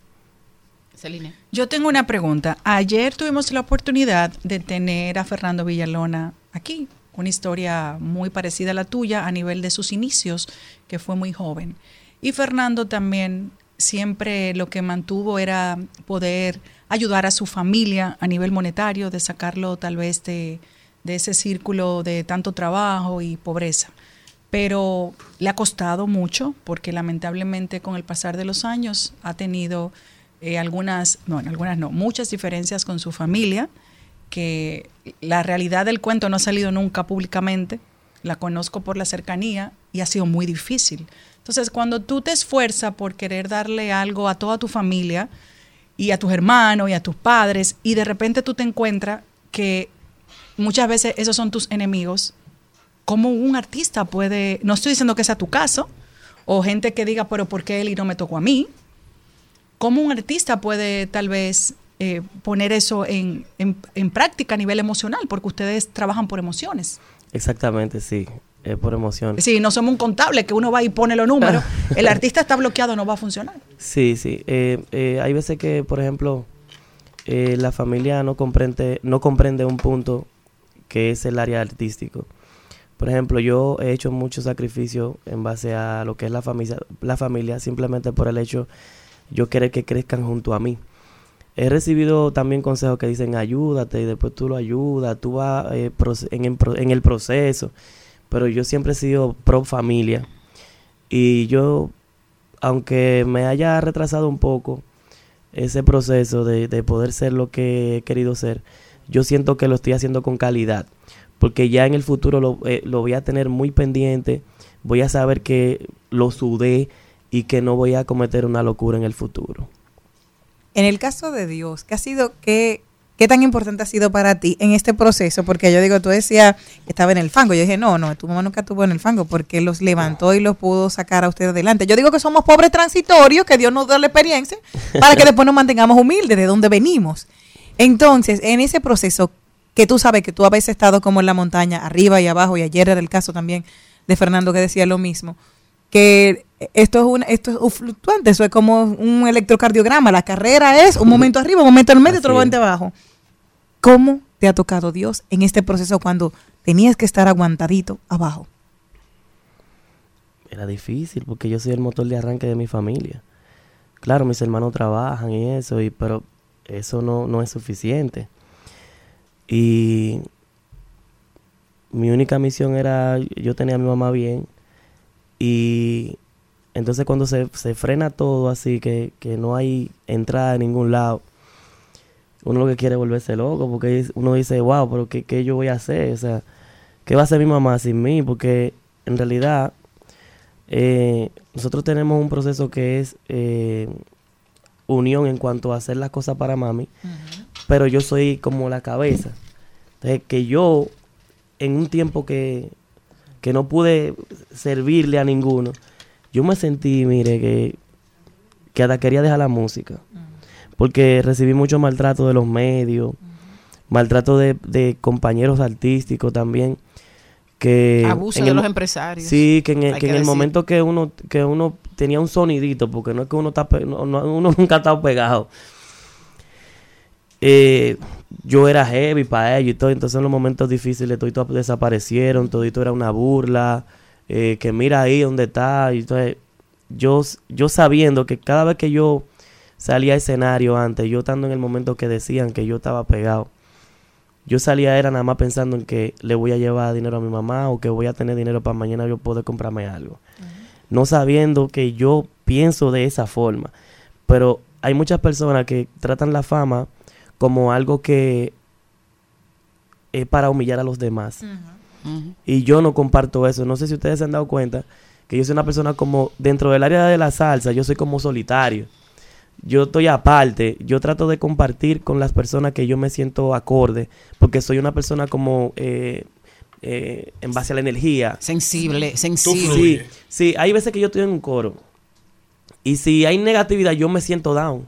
Yo tengo una pregunta. Ayer tuvimos la oportunidad de tener a Fernando Villalona aquí, una historia muy parecida a la tuya a nivel de sus inicios, que fue muy joven. Y Fernando también siempre lo que mantuvo era poder ayudar a su familia a nivel monetario, de sacarlo tal vez de ese círculo de tanto trabajo y pobreza. Pero le ha costado mucho porque lamentablemente con el pasar de los años ha tenido eh, algunas, no, algunas no, muchas diferencias con su familia, que la realidad del cuento no ha salido nunca públicamente, la conozco por la cercanía y ha sido muy difícil. Entonces, cuando tú te esfuerzas por querer darle algo a toda tu familia y a tus hermanos y a tus padres, y de repente tú te encuentras que muchas veces esos son tus enemigos, ¿cómo un artista puede, no estoy diciendo que sea tu caso, o gente que diga, pero ¿por qué él y no me tocó a mí? ¿Cómo un artista puede tal vez eh, poner eso en, en- en práctica a nivel emocional? Porque ustedes trabajan por emociones. Exactamente, sí, es por emoción. Es decir, no somos un contable que uno va y pone los números. El artista está bloqueado, no va a funcionar. Sí, sí. Eh, eh, hay veces que, por ejemplo, eh, la familia no comprende, no comprende un punto que es el área artístico. Por ejemplo, yo he hecho mucho sacrificio en base a lo que es la familia, la familia simplemente por el hecho yo querer que crezcan junto a mí. He recibido también consejos que dicen ayúdate y después tú lo ayudas, tú vas eh, en el proceso. Pero yo siempre he sido pro familia. Y yo, aunque me haya retrasado un poco ese proceso de, de poder ser lo que he querido ser, yo siento que lo estoy haciendo con calidad. Porque ya en el futuro lo, eh, lo voy a tener muy pendiente, voy a saber que lo sudé y que no voy a cometer una locura en el futuro. En el caso de Dios, ¿qué ha sido, qué, qué tan importante ha sido para ti en este proceso? Porque yo digo, tú decías que estaba en el fango. Yo dije, no, no, tu mamá nunca estuvo en el fango porque los levantó y los pudo sacar a ustedes adelante. Yo digo que somos pobres transitorios, que Dios nos da la experiencia para que después nos mantengamos humildes de donde venimos. Entonces, en ese proceso, que tú sabes que tú habéis estado como en la montaña, arriba y abajo, y ayer era el caso también de Fernando que decía lo mismo, que esto es un, esto es fluctuante, eso es como un electrocardiograma, la carrera es un momento arriba, un momento en el medio, otro momento abajo. ¿Cómo te ha tocado Dios en este proceso cuando tenías que estar aguantadito abajo? Era difícil porque yo soy el motor de arranque de mi familia. Claro, mis hermanos trabajan y eso, y, pero eso no, no es suficiente. Y mi única misión era, yo tenía a mi mamá bien, y entonces cuando se, se frena todo así, que, que no hay entrada de ningún lado, uno lo que quiere es volverse loco, porque uno dice, wow, pero ¿qué, qué yo voy a hacer? O sea, ¿qué va a hacer mi mamá sin mí? Porque en realidad eh, nosotros tenemos un proceso que es eh, unión en cuanto a hacer las cosas para mami, pero yo soy como la cabeza. Entonces, que yo, en un tiempo que, que no pude servirle a ninguno, yo me sentí, mire, que, que hasta quería dejar la música. Porque recibí mucho maltrato de los medios, maltrato de, de compañeros artísticos también. Que Abuso en de el los empresarios. Sí, que en el, que en el momento que uno que uno tenía un sonidito, porque no es que uno está no- no- uno nunca ha estado pegado. Eh, yo era heavy para ellos y todo, entonces en los momentos difíciles toditos desaparecieron, todito era una burla, eh, que mira ahí donde está, y entonces yo, yo sabiendo que cada vez que yo salía a escenario antes, yo estando en el momento que decían que yo estaba pegado, yo salía era nada más pensando en que le voy a llevar dinero a mi mamá o que voy a tener dinero para mañana yo poder comprarme algo. No sabiendo que yo pienso de esa forma. Pero hay muchas personas que tratan la fama como algo que es para humillar a los demás. Y yo no comparto eso. No sé si ustedes se han dado cuenta que yo soy una persona como dentro del área de la salsa, yo soy como solitario. Yo estoy aparte, yo trato de compartir con las personas que yo me siento acorde, porque soy una persona como, eh, eh, en base a la energía. Sensible, sensible. Sí, sí, hay veces que yo estoy en un coro y si hay negatividad yo me siento down.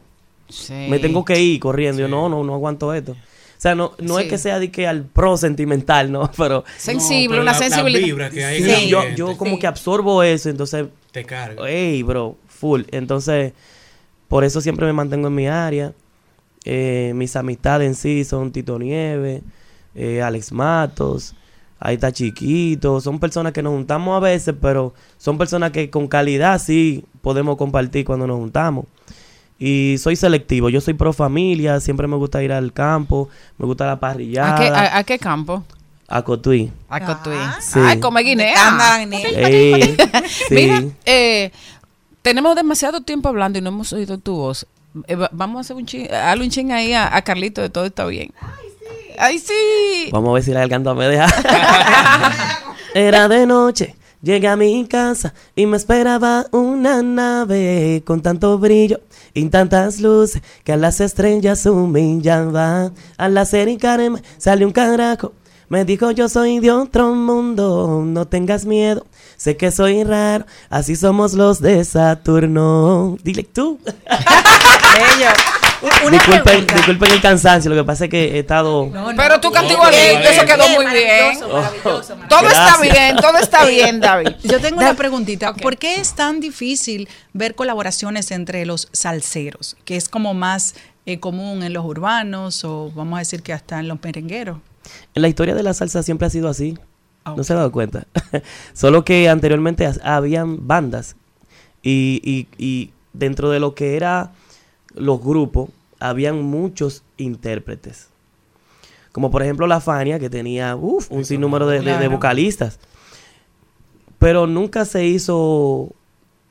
Sí. Me tengo que ir corriendo. Yo no, no, no aguanto esto. O sea, no, no es que sea de que al pro sentimental, ¿no? Pero Sensible, pero una la- la sensibilidad. vibra que hay en sí, el yo, yo como Sí. que absorbo eso, entonces, Te carga. hey, bro, full. Entonces, por eso siempre me mantengo en mi área. Eh, mis amistades en sí son Tito Nieves, eh, Alex Matos, ahí está Chiquito. Son personas que nos juntamos a veces, pero son personas que con calidad sí podemos compartir cuando nos juntamos. Y soy selectivo, yo soy pro familia, siempre me gusta ir al campo, me gusta la ¿A qué, parrillada, a, a qué campo? a Cotuí. A Cotuí. Sí. Ay, come guinea. Ey, sí. Mira, eh, tenemos demasiado tiempo hablando y no hemos oído tu voz. Eh, va- vamos a hacer un ching, hazle un ching ahí a, a Carlito de todo está bien. Ay, sí. Vamos a ver si la garganta me deja. Era de noche, llegué a mi casa y me esperaba una nave con tanto brillo y tantas luces que a las estrellas humillaban. Al acercarme salió un carajo. Me dijo yo soy de otro mundo, no tengas miedo, sé que soy raro, así somos los de Saturno. Dile tú. Una Disculpen, disculpen el cansancio, lo que pasa es que he estado... Pero tú no, eso quedó Bien, muy bien. maravilloso, maravilloso, Todo está bien, todo está bien, David. Yo tengo una preguntita. ¿Por qué es tan difícil ver colaboraciones entre los salseros? Que es como más eh, común en los urbanos o vamos a decir que hasta en los merengueros. En la historia de la salsa siempre ha sido así. No se ha dado cuenta. Solo que anteriormente habían bandas. Y, y- y dentro de lo que era los grupos, habían muchos intérpretes. Como por ejemplo la Fania, que tenía uf, un sinnúmero de, de- de Claro. vocalistas. Pero nunca se hizo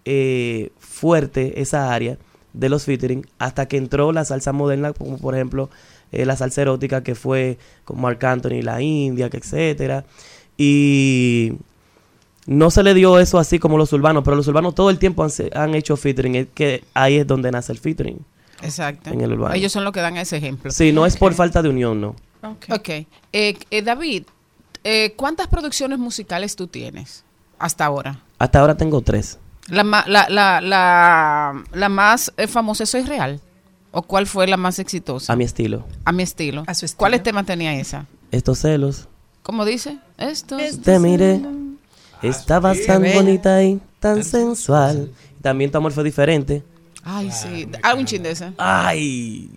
eh, fuerte esa área de los featuring hasta que entró la salsa moderna, como por ejemplo eh, la salsa erótica que fue con Marc Anthony, la India, que etcétera. Y no se le dio eso así como los urbanos, pero los urbanos todo el tiempo han, hecho featuring, es que ahí es donde nace el featuring. Exacto. En el urbano. Ellos son los que dan ese ejemplo. Sí, no es por falta de unión, no. Ok. Eh, eh, David, eh, ¿cuántas producciones musicales tú tienes hasta ahora? Hasta ahora tengo tres. La, la, la, la, la más famosa, ¿Soy Real? ¿O cuál fue la más exitosa? A mi estilo. A mi estilo. A su estilo. ¿Cuáles temas tenía esa? Estos celos. ¿Cómo dice? Esto. Te miré. Estabas tan bella. bonita y tan sensual. También tu amor fue diferente. Ay, sí. Algún chin de esa. Ay.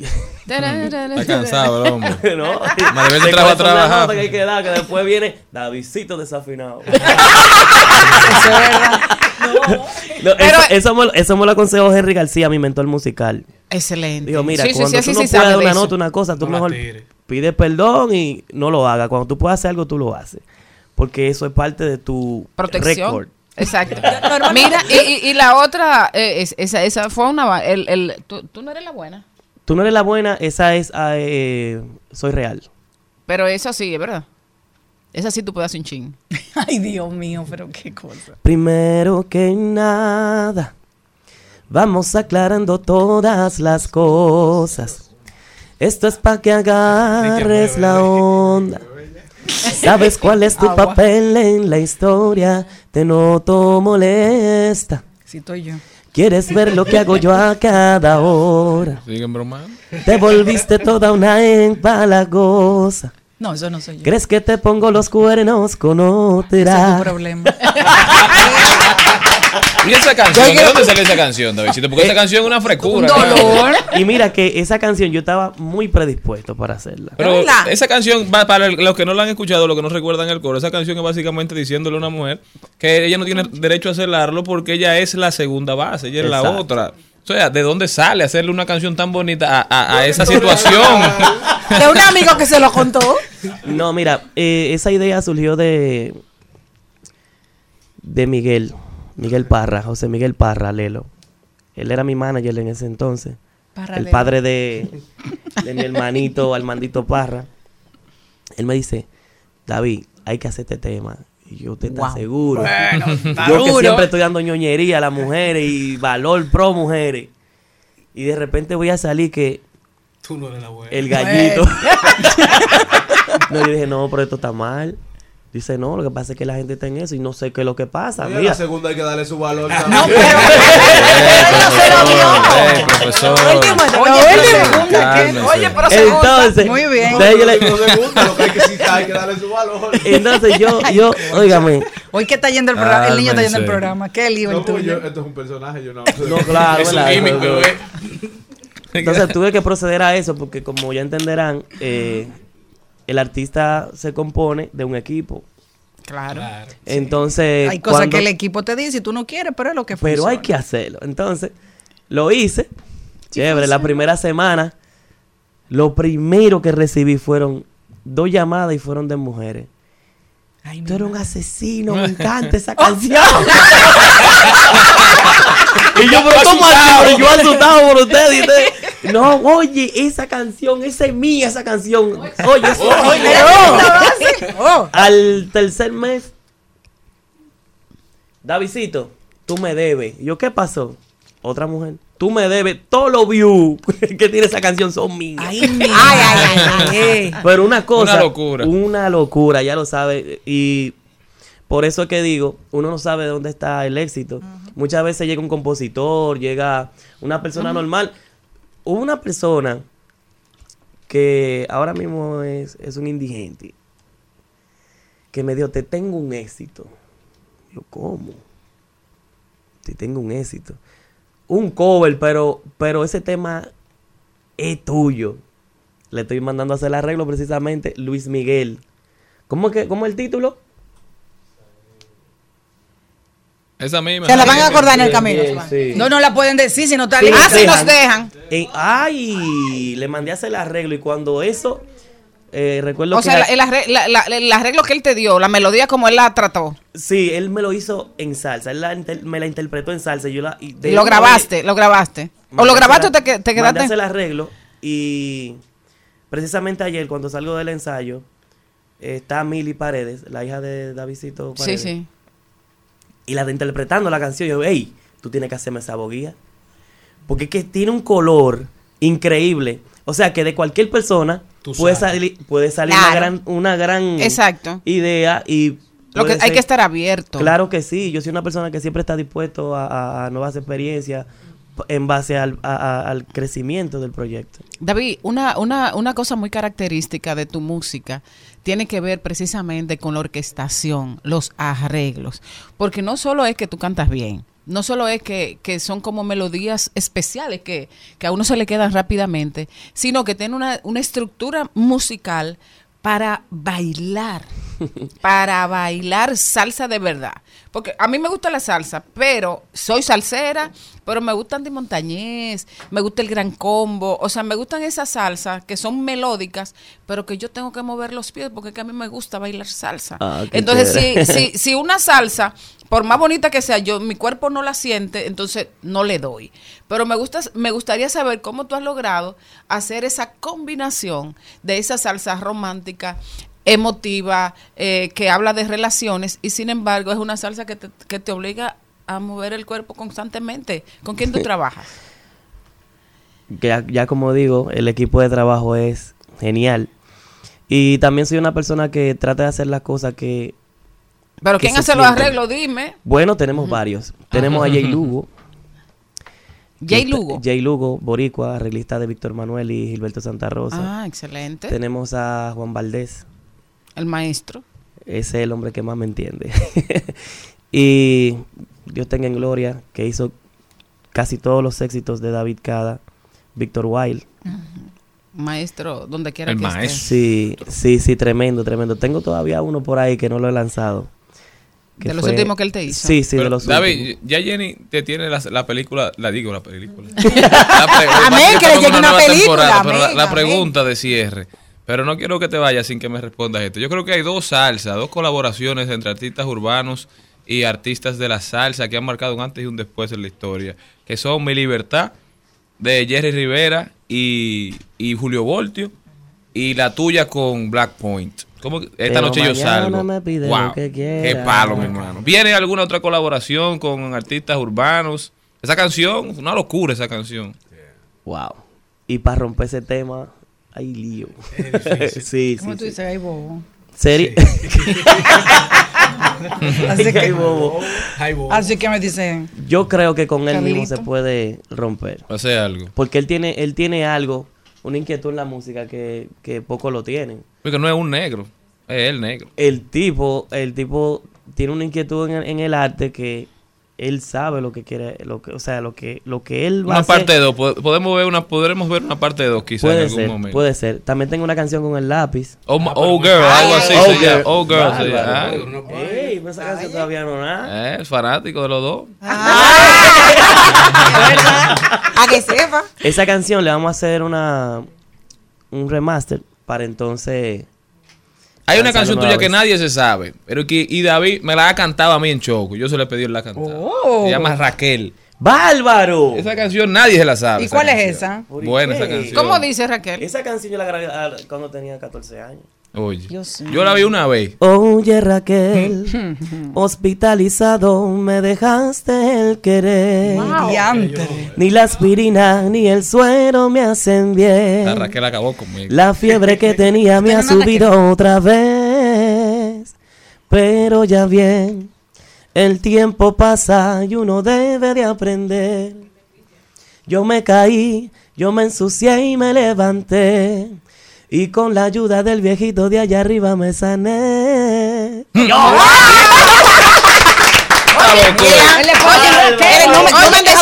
Está cansado el hombre. ¿No? Maribel Te entraba a trabajar. que hay que dar, que después viene Davidcito desafinado. No, Pero- eso, eso, me, lo- eso me lo aconsejó Henry García, mi mentor musical. Excelente. Digo, mira, Sí, sí, cuando sí, tú sí, no sí, puedas de una eso. nota, una cosa, tú No mejor. Pide perdón y no lo hagas. Cuando tú puedas hacer algo, tú lo haces. Porque eso es parte de tu Protección. récord. Exacto. Mira, y, y- y la otra, eh, es- esa, esa fue una... va- El, el, ¿tú, tú no eres la buena. Tú no eres la buena, esa es ah, eh, Soy Real. Pero esa sí, es verdad. Esa sí tú puedes hacer un chin. Ay, Dios mío, pero qué cosa. Primero que nada, vamos aclarando todas las cosas. Esto es para que agarres la onda. ¿Sabes cuál es tu Agua. papel en la historia? Te noto molesta. Si estoy yo. ¿Quieres ver lo que hago yo a cada hora? Siguen bromando. Te volviste toda una empalagosa. No, eso no soy yo. ¿Crees que te pongo los cuernos con Ese es otra? tu problema. ¿Y esa canción? ¿De dónde salió esa canción, Davidcito? Porque esa canción es una frescura. Dolor. Y mira que esa canción yo estaba muy predispuesto para hacerla. Esa canción, para los que no la han escuchado, los que no recuerdan el coro, esa canción es básicamente diciéndole a una mujer que ella no tiene derecho a hacerlo porque ella es la segunda base, ella es la otra. O sea, ¿de dónde sale hacerle una canción tan bonita a, a- a esa situación? De un amigo que se lo contó. No, mira, eh, esa idea surgió de de Miguel, Miguel Parra, José Miguel Parra, Lelo. Él era mi manager en ese entonces. Parra el Lelo. padre de, de mi hermanito Armandito Parra. Él me dice, David, hay que hacer este tema. Y yo te Wow. aseguro. está yo que siempre estoy dando ñoñería a las mujeres y valor pro mujeres. Y de repente voy a salir que Tú no eres la buena. el gallito. no, yo dije, no, pero esto está mal. Dice, no, lo que pasa es que la gente está en eso y no sé qué es lo que pasa. Y a Mira, la segunda hay que darle su valor Eh, también. profesor. Cálmese. Oye, pero se Entonces. Muy bien. entonces No lo citar, hay que darle su valor. entonces yo, yo, óigame, Hoy que está yendo el programa, el niño está yendo el programa. Qué lío el No, tuyo. yo- esto es un personaje, yo no. no, claro, Es un gimmick, bebé. Entonces tuve que proceder a eso porque como ya entenderán, eh, el artista se compone de un equipo. Claro. Entonces, Hay cosas cuando- que el equipo te dice y tú no quieres, pero es lo que pero funciona. hay que hacerlo. Entonces, lo hice. Chévere, la primera semana, lo primero que recibí fueron dos llamadas y fueron de mujeres. Ay, Tú eres un asesino, me encanta esa canción. y yo, pero ¿cómo así? Pero yo asustado por ustedes. No, oye, esa canción, esa es mía, esa canción. Oye, eso es mío. Oh. Al tercer mes, Davidcito, tú me debes. Yo, ¿qué pasó? Otra mujer. Tú me debes. Todos los views que tiene esa canción son míos. Ay, mi ay, ay, ay, ay. Pero una cosa. Una locura. Una locura, ya lo sabe. Y por eso es que digo, uno no sabe dónde está el éxito. Muchas veces llega un compositor, llega una persona normal. Hubo una persona que ahora mismo es, es un indigente. Que me dijo, te tengo un éxito. Yo, ¿cómo? Te tengo un éxito. Un cover, pero, pero ese tema es tuyo. Le estoy mandando a hacer el arreglo precisamente Luis Miguel. ¿Cómo, que, cómo el título? Esa misma. Se la van a acordar en el camino. bien, sí. No nos la pueden decir si no está Sí. Ah, si nos dejan. Eh, ay, le mandé a hacer el arreglo y cuando eso, eh, recuerdo O que... sea, el, arre- la- la- el arreglo que él te dio, la melodía como él la trató. Sí, él me lo hizo en salsa, él inter- me la interpretó en salsa. y Yo la, y de lo grabaste, vez lo grabaste. O mandé lo grabaste o te, te Mandé a hacer quedaste. el arreglo y precisamente ayer cuando salgo del ensayo eh, está Mili Paredes, la hija de Davidito Sí, Paredes. sí. Y la de interpretando la canción, yo, hey, tú tienes que hacerme esa boguía. Porque es que tiene un color increíble. O sea, que de cualquier persona Tú puede salir, puede salir Claro. una gran, una gran Exacto. idea y Lo que, puede hay ser- que estar abierto. Claro que sí, yo soy una persona que siempre está dispuesto a, a- a nuevas experiencias en base al, al crecimiento del proyecto. David, una, una, una cosa muy característica de tu música tiene que ver precisamente con la orquestación, los arreglos. Porque no solo es que tú cantas bien, no solo es que, que son como melodías especiales que, que a uno se le quedan rápidamente, sino que tiene una, una estructura musical para bailar, para bailar salsa de verdad. Porque a mí me gusta la salsa, pero soy salsera, pero me gustan de Montañés, me gusta el Gran Combo, o sea, me gustan esas salsas que son melódicas, pero que yo tengo que mover los pies porque es que a mí me gusta bailar salsa. Ah, entonces, si, si una salsa, por más bonita que sea, yo mi cuerpo no la siente, entonces no le doy. Pero me gusta, me gustaría saber cómo tú has logrado hacer esa combinación de esa salsa romántica emotiva, eh, que habla de relaciones y sin embargo es una salsa que te, que te obliga a mover el cuerpo constantemente. ¿Con quién tú trabajas? Que ya, ya como digo, el equipo de trabajo es genial. Y también soy una persona que trata de hacer las cosas que... Pero que ¿quién hace los arreglos? Dime. Bueno, tenemos varios. Tenemos a Jay Lugo. Jay Lugo. Jay Lugo, boricua, arreglista de Víctor Manuel y Gilberto Santa Rosa. Ah, excelente. Tenemos a Juan Valdés. El maestro. Ese es el hombre que más me entiende. y Dios tenga en gloria, que hizo casi todos los éxitos de David Cada, Víctor Wilde. Maestro, donde quiera El que esté. maestro. Sí, sí, sí, tremendo, tremendo. Tengo todavía uno por ahí que no lo he lanzado. que De los fue- últimos que él te hizo. Sí, sí, de los David, últimos. ya Jenny te tiene la, la película, la digo la película. La pre- Amén, que le llegue una película, pero la, pregunta de cierre. Pero no quiero que te vayas sin que me respondas esto. Yo creo que hay dos salsas, dos colaboraciones entre artistas urbanos y artistas de la salsa que han marcado un antes y un después en la historia. Que son Mi Libertad, de Jerry Rivera y, y Julio Voltio. Y la tuya con Black Point. ¿Cómo Esta Pero noche yo salgo. me pide wow, lo que qué quiera. palo, mi hermano. ¿Viene alguna otra colaboración con artistas urbanos? Esa canción, una locura esa canción. Wow. Y para romper ese tema, hay lío. sí, sí, ¿Cómo tú sí. dices? Ay, bobo. Sería. Así que- Ay, bobo. Así que me dicen. Yo creo que con él mismo se puede romper. Hace algo. Porque él tiene, él tiene algo, una inquietud en la música que, que pocos lo tienen. Porque no es un negro. Es el negro. El tipo, el tipo tiene una inquietud en el, en el arte que él sabe lo que quiere, lo que, o sea, lo que, lo que él va a Una hacer. parte 2. Podemos ver una, podremos ver una parte 2 quizás en algún ser, momento. puede ser. También tengo una canción con el lápiz. Oh, ma- oh girl, algo así se llama. Oh girl se llama. Bárbaro. Ey, pero esa canción todavía no nada. Eh, es fanático de los dos. A que sepa. Esa canción le vamos a hacer una un remaster para entonces. Hay una canción tuya que nadie se sabe. Pero que, y David me la ha cantado a mí en Choco. Yo se la he pedido en la cantada. Se llama Raquel. ¡Bárbaro! Esa canción nadie se la sabe. ¿Y cuál es esa? Buena esa canción. ¿Cómo dice Raquel? Esa canción yo la grabé cuando tenía 14 años. Oye, yo la vi una vez. Oye Raquel, hospitalizado me dejaste el querer. Ni la aspirina ni el suero me hacen La bien. Raquel acabó conmigo. La fiebre que tenía me ha subido otra vez. Pero ya bien, el tiempo pasa y uno debe de aprender. Yo me caí, yo me ensucié y me levanté. Y con la ayuda del viejito de allá arriba me sané.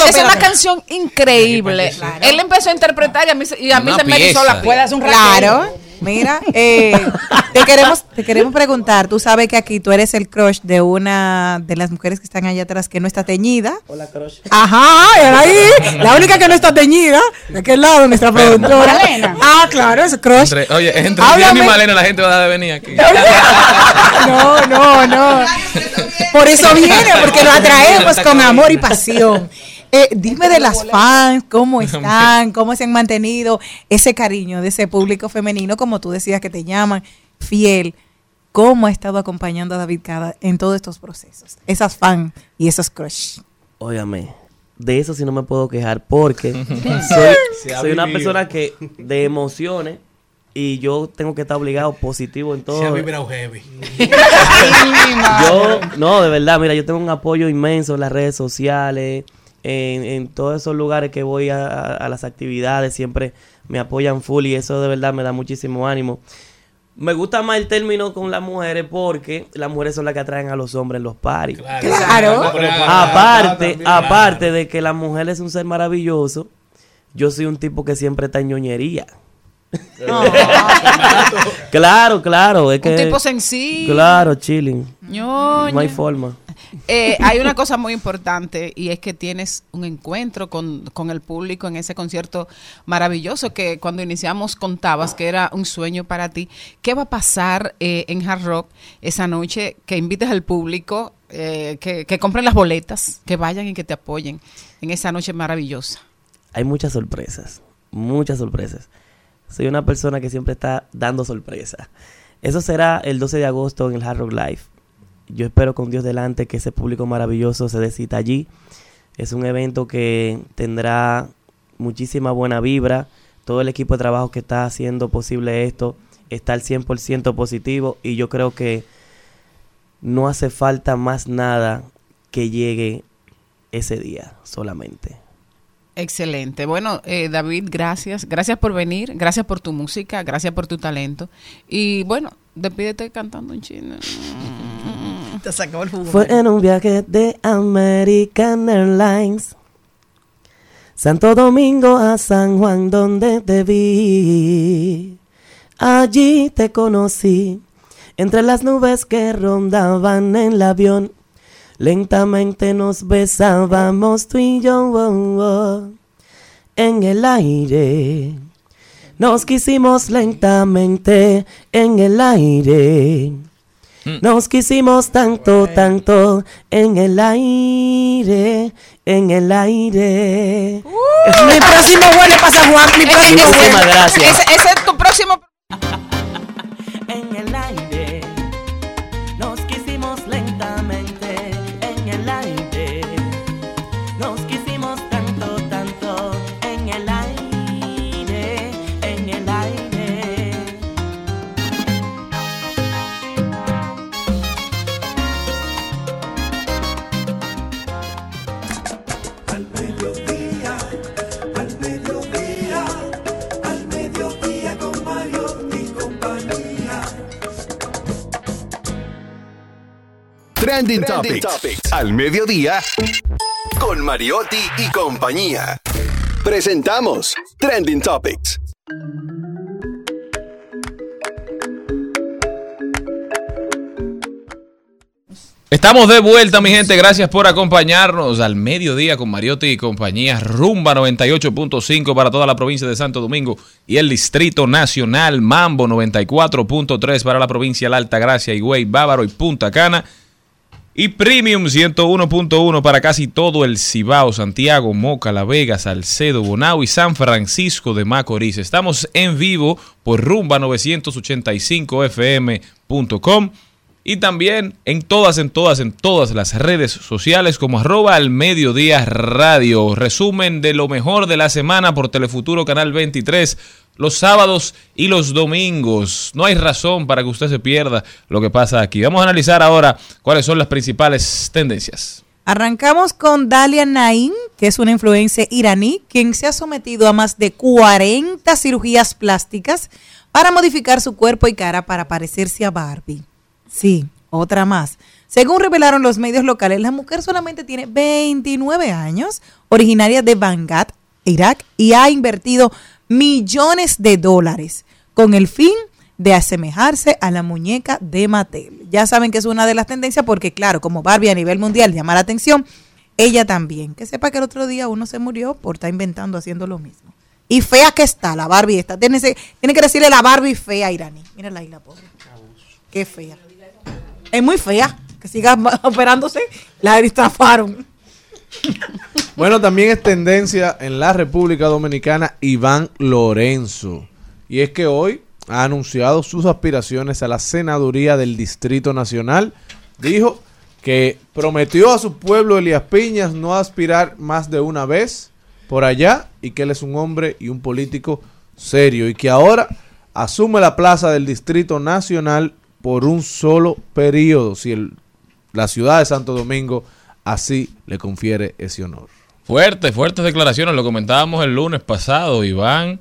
Es- una canción increíble. Él empezó a interpretar y a mí, se- y a mí Una se me pieza. la Raquel. Claro. Mira, eh, te queremos te queremos preguntar, tú sabes que aquí tú eres el crush de una de las mujeres que están allá atrás que no está teñida. Hola, crush. Ajá, era ahí, la única que no está teñida, de aquel lado nuestra productora. Malena. Ah, claro, es crush. Entre, oye, entre Háblame. Y Malena la gente va a de venir aquí. No, no, no. Por eso viene, porque lo atraemos con amor y pasión. Eh, dime de las fans, cómo están, cómo se han mantenido ese cariño de ese público femenino, como tú decías que te llaman, fiel. ¿Cómo ha estado acompañando a David Cada en todos estos procesos? Esas fans y esos crush. Óyame, de eso sí no me puedo quejar porque soy, soy una persona que de emociones y yo tengo que estar obligado positivo en Se ha todo. vibrado heavy. Yo, no, de verdad, mira, yo tengo un apoyo inmenso en las redes sociales, en, en todos esos lugares que voy a, a- a las actividades, siempre me apoyan full y eso de verdad me da muchísimo ánimo. Me gusta más el término con las mujeres porque las mujeres son las que atraen a los hombres en los paris. Claro. Aparte, aparte de que la mujer es un ser maravilloso, yo soy un tipo que siempre está en ñoñería. claro, claro. Es que, Un tipo sencillo. Claro, chilling. No hay forma. Eh, hay una cosa muy importante y es que tienes un encuentro con, con el público en ese concierto maravilloso que cuando iniciamos contabas que era un sueño para ti. ¿Qué va a pasar eh, en Hard Rock esa noche? Que invites al público, eh, que, que compren las boletas, que vayan y que te apoyen en esa noche maravillosa. Hay muchas sorpresas, muchas sorpresas. Soy una persona que siempre está dando sorpresas. Eso será el 12 de agosto en el Hard Rock Live. Yo espero con Dios delante que ese público maravilloso se dé cita allí. Es un evento que tendrá muchísima buena vibra. Todo el equipo de trabajo que está haciendo posible esto está al 100% positivo y yo creo que no hace falta más nada que llegue ese día solamente. Excelente. Bueno, eh, David, gracias. Gracias por venir. Gracias por tu música. Gracias por tu talento. Y bueno, despídete cantando en chino. Te sacó el jugo. Fue en un viaje de American Airlines. Santo Domingo a San Juan donde te vi. Allí te conocí. Entre las nubes que rondaban en el avión. Lentamente nos besábamos tú y yo. oh, oh, en el aire. Nos quisimos lentamente en el aire. Nos quisimos tanto, tanto en el aire, en el aire. Mi próximo vuelo San Juan. Mi próximo Muchísimas vuelo. gracias. Ese, ese es tu próximo. Trending, Topics. Al mediodía. Con Mariotti y compañía. Presentamos Trending Topics. Estamos de vuelta, mi gente. Gracias por acompañarnos al mediodía con Mariotti y compañía. Rumba 98.5 para toda la provincia de Santo Domingo y el Distrito Nacional. Mambo 94.3 para la provincia de la Alta Gracia, Higüey, Bávaro y Punta Cana. Y Premium 101.1 para casi todo el Cibao, Santiago, Moca, La Vega, Salcedo, Bonao y San Francisco de Macorís. Estamos en vivo por rumba985fm.com y también en todas, en todas, en todas las redes sociales como arroba al mediodía radio. Resumen de lo mejor de la semana por Telefuturo Canal 23 los sábados y los domingos. No hay razón para que usted se pierda lo que pasa aquí. Vamos a analizar ahora cuáles son las principales tendencias. Arrancamos con Dalia Naim, que es una influencia iraní, quien se ha sometido a más de 40 cirugías plásticas para modificar su cuerpo y cara para parecerse a Barbie. Sí, otra más. Según revelaron los medios locales, la mujer solamente tiene 29 años, originaria de Bagdad, Irak, y ha invertido millones de dólares con el fin de asemejarse a la muñeca de Mattel. Ya saben que es una de las tendencias porque, claro, como Barbie a nivel mundial llama la atención, ella también. Que sepa que el otro día uno se murió por estar inventando, haciendo lo mismo. Y fea que está la Barbie esta. Tiene, que decirle la Barbie fea iraní. Mírala ahí la pobre. Qué fea. Es muy fea. Que siga operándose. La estafaron. Bueno, también es tendencia en la República Dominicana Iván Lorenzo. Y es que hoy ha anunciado sus aspiraciones a la senaduría del Distrito Nacional. Dijo que prometió a su pueblo Elías Piñas no aspirar más de una vez por allá y que él es un hombre y un político serio y que ahora asume la plaza del Distrito Nacional por un solo periodo, si el- la ciudad de Santo Domingo así le confiere ese honor. Fuerte, fuertes declaraciones. Lo comentábamos el lunes pasado. Iván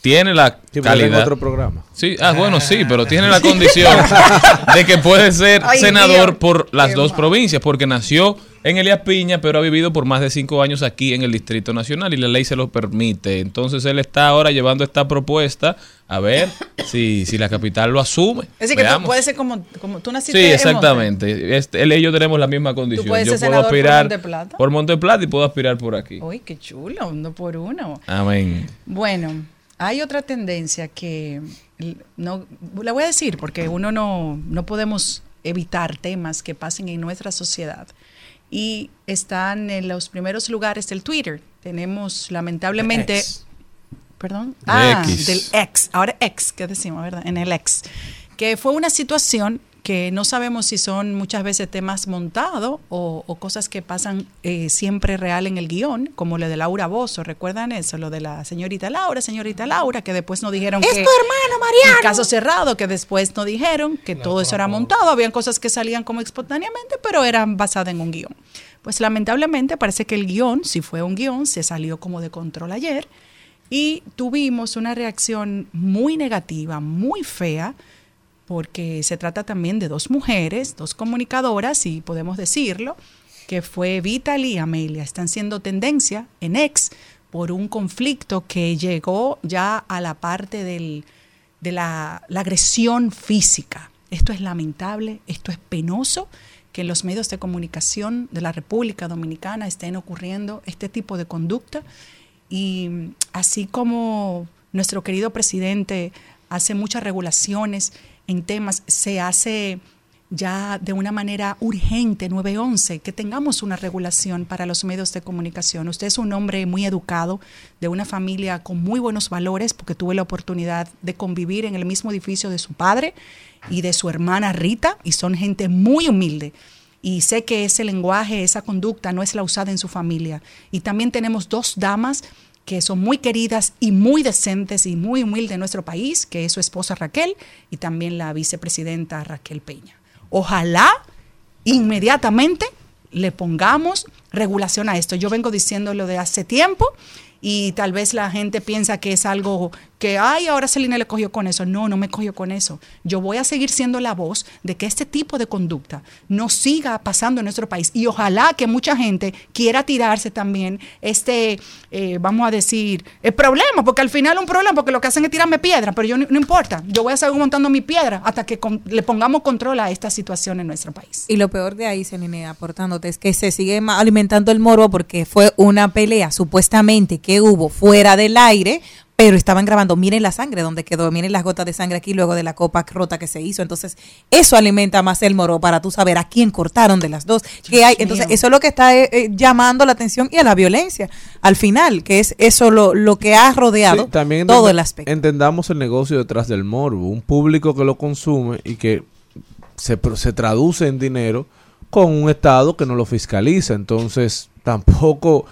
tiene la Sí, calidad. otro programa. Sí, ah, bueno, sí, pero tiene la condición de que puede ser Ay, senador Dios. por las Qué dos mal. provincias, porque nació en Elías Piña, pero ha vivido por más de cinco años aquí en el Distrito Nacional y la ley se lo permite. Entonces él está ahora llevando esta propuesta a ver si, si la capital lo asume. Es decir, que tú puedes ser como, como tú naciste Sí, exactamente. Este, él y yo tenemos la misma condición. puedes Yo ser puedo senador por aspirar Monteplata. por Monteplata y puedo aspirar por aquí. Uy, qué chulo, uno por uno. Amén. Bueno, hay otra tendencia que no la voy a decir porque uno no, no podemos evitar temas que pasen en nuestra sociedad. Y están en los primeros lugares del Twitter. Tenemos lamentablemente... Perdón. De Ah, X. del ex. Ahora ex, ¿qué decimos, verdad? En el ex. Que fue una situación que no sabemos si son muchas veces temas montados o, o cosas que pasan eh, siempre real en el guion, como lo de Laura Bozo. ¿Recuerdan eso? Lo de la señorita Laura, señorita Laura, que después nos dijeron Es que... tu hermano, Mariano. El caso cerrado, que después nos dijeron que todo eso era montado. Habían cosas que salían como espontáneamente, pero eran basadas en un guion. Pues lamentablemente parece que el guion, si fue un guion, se salió como de control ayer y tuvimos una reacción muy negativa, muy fea, porque se trata también de dos mujeres, dos comunicadoras, si podemos decirlo, que fue Vital y Amelia. Están siendo tendencia en ex por un conflicto que llegó ya a la parte del, de la, la agresión física. Esto es lamentable, esto es penoso que en los medios de comunicación de la República Dominicana estén ocurriendo este tipo de conducta. Y así como nuestro querido presidente hace muchas regulaciones en temas, se hace ya de una manera urgente, 911, que tengamos una regulación para los medios de comunicación. Usted es un hombre muy educado, de una familia con muy buenos valores, porque tuve la oportunidad de convivir en el mismo edificio de su padre y de su hermana Rita, y son gente muy humilde. Y sé que ese lenguaje, esa conducta no es la usada en su familia. Y también tenemos dos damas que son muy queridas y muy decentes y muy humildes en nuestro país, que es su esposa Raquel y también la vicepresidenta Raquel Peña. Ojalá inmediatamente le pongamos regulación a esto. Yo vengo diciéndolo de hace tiempo y tal vez la gente piensa que es algo que, ay, ahora Celina le cogió con eso. No, no me cogió con eso. Yo voy a seguir siendo la voz de que este tipo de conducta no siga pasando en nuestro país. Y ojalá que mucha gente quiera tirarse también este, eh, vamos a decir, el problema, porque al final un problema, porque lo que hacen es tirarme piedra, pero yo no, importa. Yo voy a seguir montando mi piedra hasta que le pongamos control a esta situación en nuestro país. Y lo peor de ahí, Celine, aportándote, es que se sigue ma- alimentando el morbo porque fue una pelea supuestamente que hubo fuera del aire, pero estaban grabando, miren la sangre donde quedó, miren las gotas de sangre aquí luego de la copa rota que se hizo. Entonces, eso alimenta más el morbo para tú saber a quién cortaron de las dos. que hay. Entonces, eso es lo que está eh, eh, llamando la atención y a la violencia al final, que es eso lo, lo que ha rodeado Sí, también todo el aspecto. Entendamos el negocio detrás del morbo. Un público que lo consume y que se, se traduce en dinero con un Estado que no lo fiscaliza. Entonces, tampoco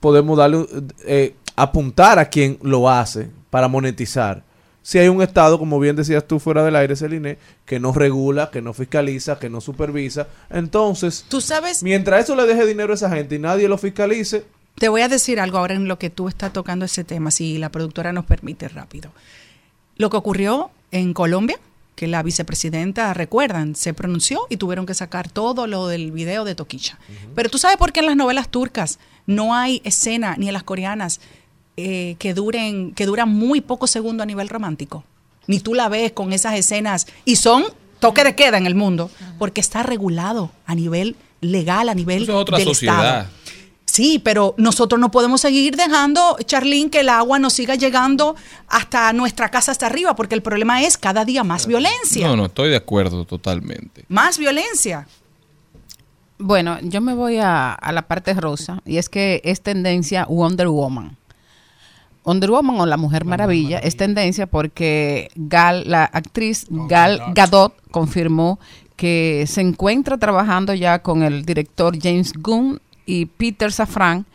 podemos darle eh, apuntar a quien lo hace para monetizar. Si hay un Estado, como bien decías tú fuera del aire, Celine, que no regula, que no fiscaliza, que no supervisa, entonces, Tú sabes, mientras eso le deje dinero a esa gente y nadie lo fiscalice, Te voy a decir algo ahora en lo que tú estás tocando ese tema, si la productora nos permite rápido. Lo que ocurrió en Colombia, que la vicepresidenta, recuerdan, se pronunció y tuvieron que sacar todo lo del video de Toquicha. Pero tú sabes por qué en las novelas turcas no hay escena, ni en las coreanas, eh, que, duren, que duran muy pocos segundos a nivel romántico. Ni tú la ves con esas escenas. Y son toque de queda en el mundo, porque está regulado a nivel legal, a nivel Eso es otra del sociedad. Estado. Sí, pero nosotros no podemos seguir dejando, Charlín, que el agua nos siga llegando hasta nuestra casa, hasta arriba, porque el problema es cada día más violencia. No, no, estoy de acuerdo totalmente. Más violencia. Bueno, yo me voy a, a la parte rosa y es que es tendencia Wonder Woman. Wonder Woman o la Mujer Maravilla es tendencia porque Gal, la actriz Gal Gadot confirmó que se encuentra trabajando ya con el director James Gunn y Peter Safran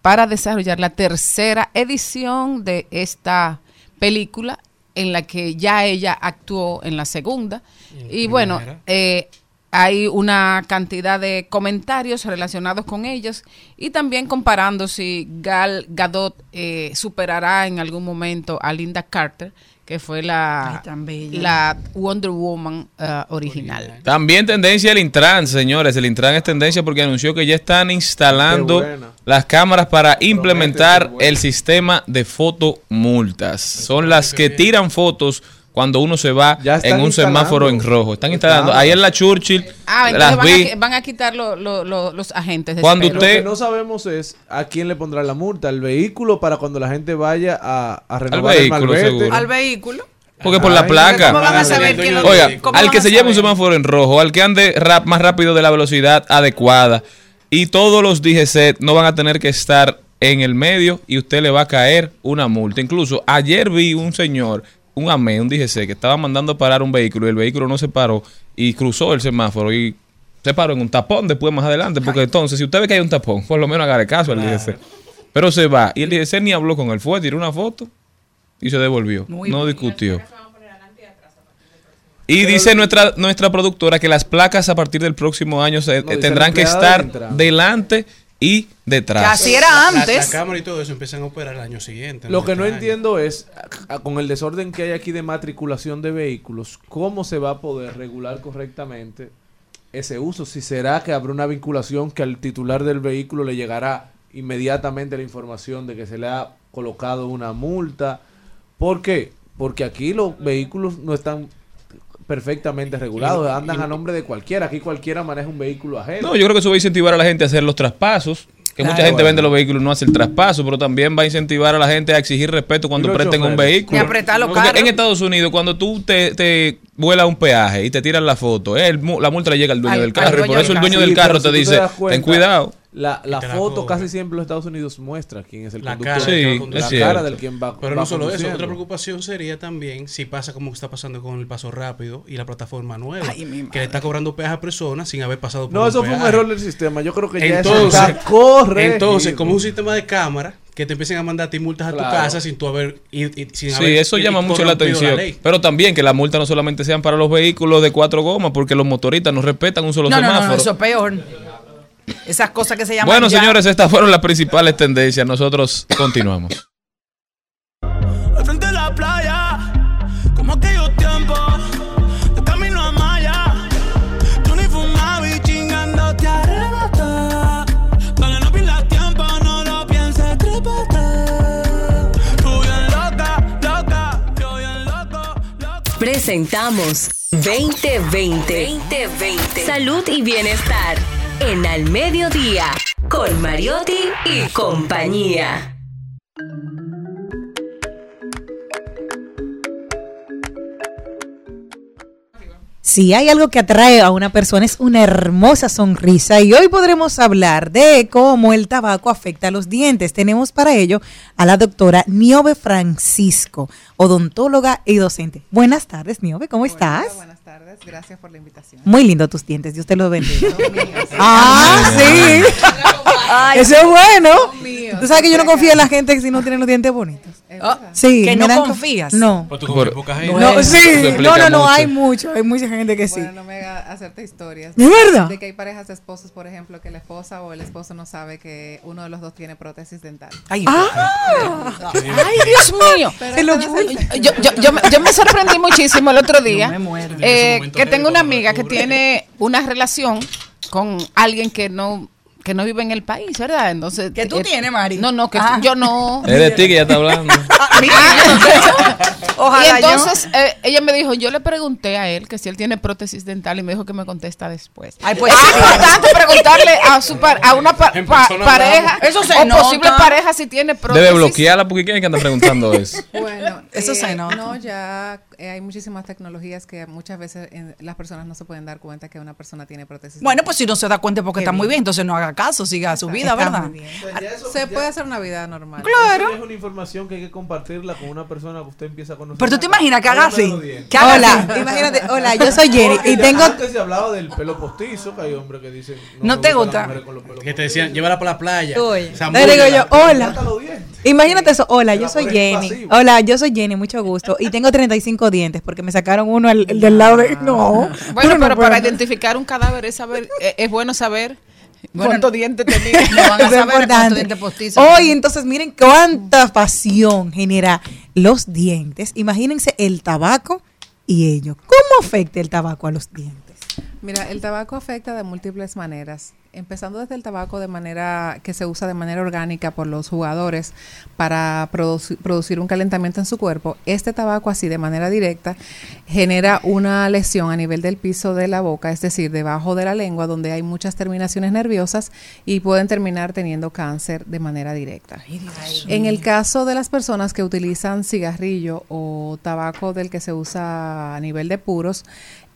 para desarrollar la tercera edición de esta película en la que ya ella actuó en la segunda. Y bueno, eh, hay una cantidad de comentarios relacionados con ellos y también comparando si Gal Gadot eh, superará en algún momento a Linda Carter, que fue la, Ay, la Wonder Woman eh, original. También tendencia el Intran, señores. El Intran es tendencia porque anunció que ya están instalando las cámaras para implementar el sistema de fotomultas. Son las que tiran fotos cuando uno se va Ya en un semáforo en instalando. rojo. Están instalando. Están. Ahí en la Churchill Ah, entonces las van, vi. a, van a quitar lo- lo- lo- los agentes. de Cuando espero. Lo usted- que no sabemos es a quién le pondrá la multa, el vehículo para cuando la gente vaya a, a renovar vehículo, el seguro. Al vehículo. Porque por la placa. ¿Cómo van a saber quién lo Oiga, ¿Cómo al que se lleve un semáforo en rojo, al que ande rap más rápido de la velocidad adecuada y todos los DGC no van a tener que estar en el medio y usted le va a caer una multa. Incluso ayer vi un señor, un AME, un DGC, que estaba mandando parar un vehículo y el vehículo no se paró y cruzó el semáforo y se paró en un tapón después más adelante. Porque entonces, si usted ve que hay un tapón, por lo menos haga caso al DGC. Pero se va y el DGC ni habló con él, fue, tiró una foto y se devolvió. Muy no bien. discutió. Y dice nuestra nuestra productora que las placas a partir del próximo año se, No, tendrán que estar delante y Que detrás. así era La- La, antes. cámara y todo eso empiezan a operar el año siguiente. Lo que no año. entiendo es, con el desorden que hay aquí de matriculación de vehículos, ¿cómo se va a poder regular correctamente ese uso? Si será que habrá una vinculación que al titular del vehículo le llegará inmediatamente la información de que se le ha colocado una multa. ¿Por qué? Porque aquí los vehículos no están perfectamente regulados, andan a nombre de cualquiera. Aquí cualquiera maneja un vehículo ajeno. No, yo creo que eso va a incentivar a la gente a hacer los traspasos. Que mucha gente vende los vehículos y no hace el traspaso, pero también va a incentivar a la gente a exigir respeto cuando presten un vehículo. Y apretar los Porque carros. en Estados Unidos, cuando tú te, te vuelas un peaje y te tiran la foto, el mu- la multa le llega al dueño Al- del carro. y por eso el dueño Sí, del carro te dice, ten cuidado. La, la foto casi siempre en los Estados Unidos muestra quién es el La conductor. cara, del que va Sí, conduciendo. es la cara del quien va Pero va no solo eso, otra preocupación sería también si pasa como está pasando con el paso rápido y la plataforma nueva, Ay, que le está cobrando peaje a personas sin haber pasado por No, un eso fue un error del sistema. Yo creo que ya eso Entonces, está correcto. entonces, como un sistema de cámara que te empiecen a mandar a ti multas a tu casa sin tú haber y, y- sin Sí, haber eso y- llama y mucho la atención. Pero también que las multas no solamente sean para los vehículos de cuatro gomas, porque los motoristas no respetan un solo No, no, no, semáforo. no, eso es peor. Esas cosas que se llaman. Bueno, señores, estas fueron las principales tendencias. Nosotros continuamos. Presentamos 2020. Salud y bienestar. En Al Mediodía. Con Mariotti y compañía. Si hay algo que atrae a una persona es una hermosa sonrisa y hoy podremos hablar de cómo el tabaco afecta a los dientes. Tenemos para ello a la doctora Niobe Francisco, odontóloga y docente. Buenas tardes, Niobe, ¿cómo estás? Buenas tardes, gracias por la invitación. Muy lindo tus dientes, Dios te los bendiga. Ah, sí. Ay, Eso es bueno. míos. Tú sabes que yo no confío en la gente que si no tiene los dientes bonitos. Ah, Sí, que no dan- confías. No. Pues tú confías en poca gente. No, Eso sí, no, no, no, hay mucho, hay mucha gente que sí. Bueno, no me haga hacerte historias. ¿De verdad? De que hay parejas de esposos, por ejemplo, que la esposa o el esposo no sabe que uno de los dos tiene prótesis dental. Ay, Ah. Ay, Dios mío. Pero Se lo no es yo, yo, yo, me- yo me sorprendí muchísimo el otro día. No me muero. eh, Ese que tengo una amiga que tiene una relación con alguien que no que no vive en el país, ¿verdad? Entonces ¿Que tú tienes, Mari? No, no, que Ah. yo no. Es de ti que ya está hablando. Ojalá y entonces eh, ella me dijo, yo le pregunté a él que si él tiene prótesis dental y me dijo que me contesta después. Ay, pues es importante preguntarle a su par- a una pa- pa- pareja. Eso se o nota. posible pareja si tiene prótesis. Debe bloquearla porque ¿quién es que anda preguntando eso? Bueno, Eso se nota. No, ya eh, hay muchísimas tecnologías que muchas veces eh, las personas no se pueden dar cuenta que una persona tiene prótesis. Bueno, pues si no se da cuenta porque Qué está muy bien. entonces no haga caso, siga su vida, Está ¿verdad? bien. Se puede hacer una vida normal. Eso es una información que hay que compartirla con una persona que usted empieza a conocer. Pero tú te imaginas que haga así. Que haga Hola, así. imagínate, hola, yo soy Jenny Porque y ya tengo Antes se hablaba del pelo postizo, que hay hombres que dicen. ¿No te gusta? Que te decían, llévala para la playa. Uy, Zambúllela. le digo yo, hola. Dientes. Imagínate eso, hola, yo soy Jenny. pasivo. Hola, yo soy Jenny, mucho gusto. Y tengo 35 dientes porque me sacaron uno al, el del lado de... No. Bueno, no pero para identificar un cadáver es saber, eh, es bueno saber Bueno, cuántos dientes tenía. No van a saber cuánto importante. diente postizo. Hoy, entonces, miren cuánta pasión genera los dientes. Imagínense el tabaco y ello. ¿Cómo afecta el tabaco a los dientes? Mira, el tabaco afecta de múltiples maneras. Empezando desde el tabaco de manera que se usa de manera orgánica por los jugadores para produci- producir un calentamiento en su cuerpo. Este tabaco así de manera directa genera una lesión a nivel del piso de la boca, es decir, debajo de la lengua donde hay muchas terminaciones nerviosas y pueden terminar teniendo cáncer de manera directa. En el caso de las personas que utilizan cigarrillo o tabaco del que se usa a nivel de puros,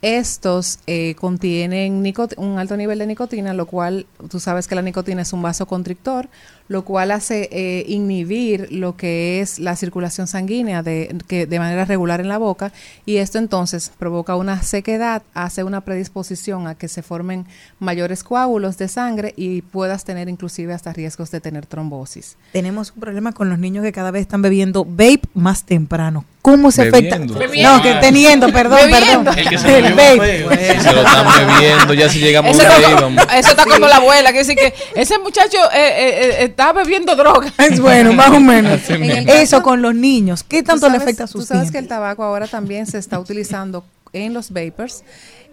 estos eh, contienen un alto nivel de nicotina, lo cual tú sabes que la nicotina es un vasoconstrictor, lo cual hace eh, inhibir lo que es la circulación sanguínea de, que, de manera regular en la boca y esto entonces provoca una sequedad, hace una predisposición a que se formen mayores coágulos de sangre y puedas tener inclusive hasta riesgos de tener trombosis. Tenemos un problema con los niños que cada vez están bebiendo vape más temprano. ¿Cómo se Bebiendo. afecta? Bebiendo. No, que teniendo, perdón, Bebiendo. perdón. El que se El vape. se lo están bebiendo, ya si llegamos Eso está, vamos. eso está como la abuela, que dice que ese muchacho eh, eh, eh, está bebiendo droga. Es bueno, más o menos. Eso con los niños. ¿Qué Tú tanto le sabes- afecta a Tú sus sabes dientes? que el tabaco ahora también se está utilizando en los vapors.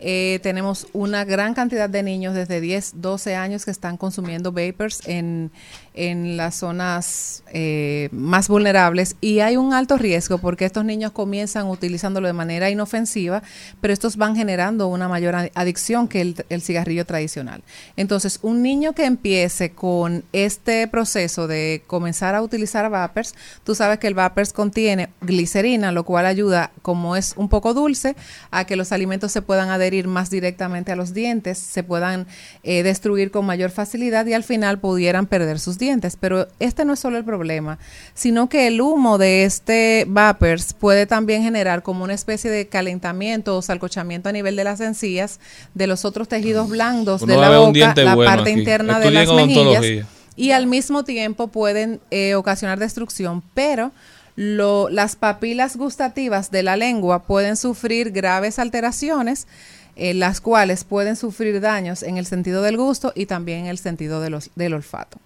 Eh, tenemos una gran cantidad de niños desde 10, 12 años que están consumiendo vapors en, en las zonas eh, más vulnerables y hay un alto riesgo porque estos niños comienzan utilizándolo de manera inofensiva, pero estos van generando una mayor adi- adicción que el, cigarrillo tradicional. Entonces, un niño que empiece con este proceso de comenzar a utilizar vapers, tú sabes que el vapers contiene glicerina, lo cual ayuda, como es un poco dulce, a que los alimentos se puedan adherir más directamente a los dientes, se puedan eh, destruir con mayor facilidad y al final pudieran perder sus dientes. Pero este no es solo el problema, sino que el humo de este vapers puede también generar como una especie de calentamiento o salcochamiento a nivel de las encías, de los otros tejidos blandos Uno de la boca, la bueno parte aquí. interna de las mejillas y al mismo tiempo pueden eh, ocasionar destrucción, pero lo- las papilas gustativas de la lengua pueden sufrir graves alteraciones, eh, las cuales pueden sufrir daños en el sentido del gusto y también en el sentido de los- del olfato.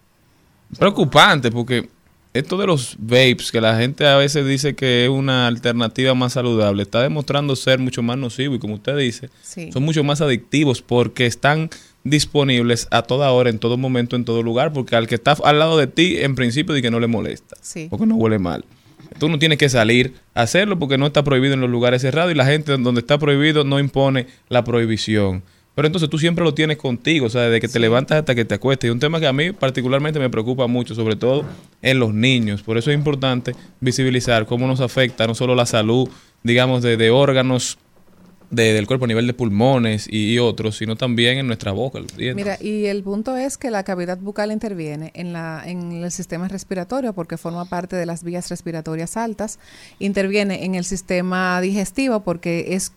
Preocupante porque esto de los vapes, que la gente a veces dice que es una alternativa más saludable, está demostrando ser mucho más nocivo y como usted dice, Sí. son mucho más adictivos porque están disponibles a toda hora, en todo momento, en todo lugar, porque al que está al lado de ti, en principio, di que no le molesta, Sí. porque no huele mal. Tú no tienes que salir a hacerlo porque no está prohibido en los lugares cerrados y la gente donde está prohibido no impone la prohibición. Pero entonces tú siempre lo tienes contigo, o sea, desde que te levantas hasta que te acuestas. Y un tema que a mí particularmente me preocupa mucho, sobre todo en los niños. Por eso es importante visibilizar cómo nos afecta no solo la salud, digamos, de, de órganos de- del cuerpo a nivel de pulmones y, y otros, sino también en nuestra boca. Mira, y el punto es que la cavidad bucal interviene en, la, en el sistema respiratorio porque forma parte de las vías respiratorias altas, interviene en el sistema digestivo porque es,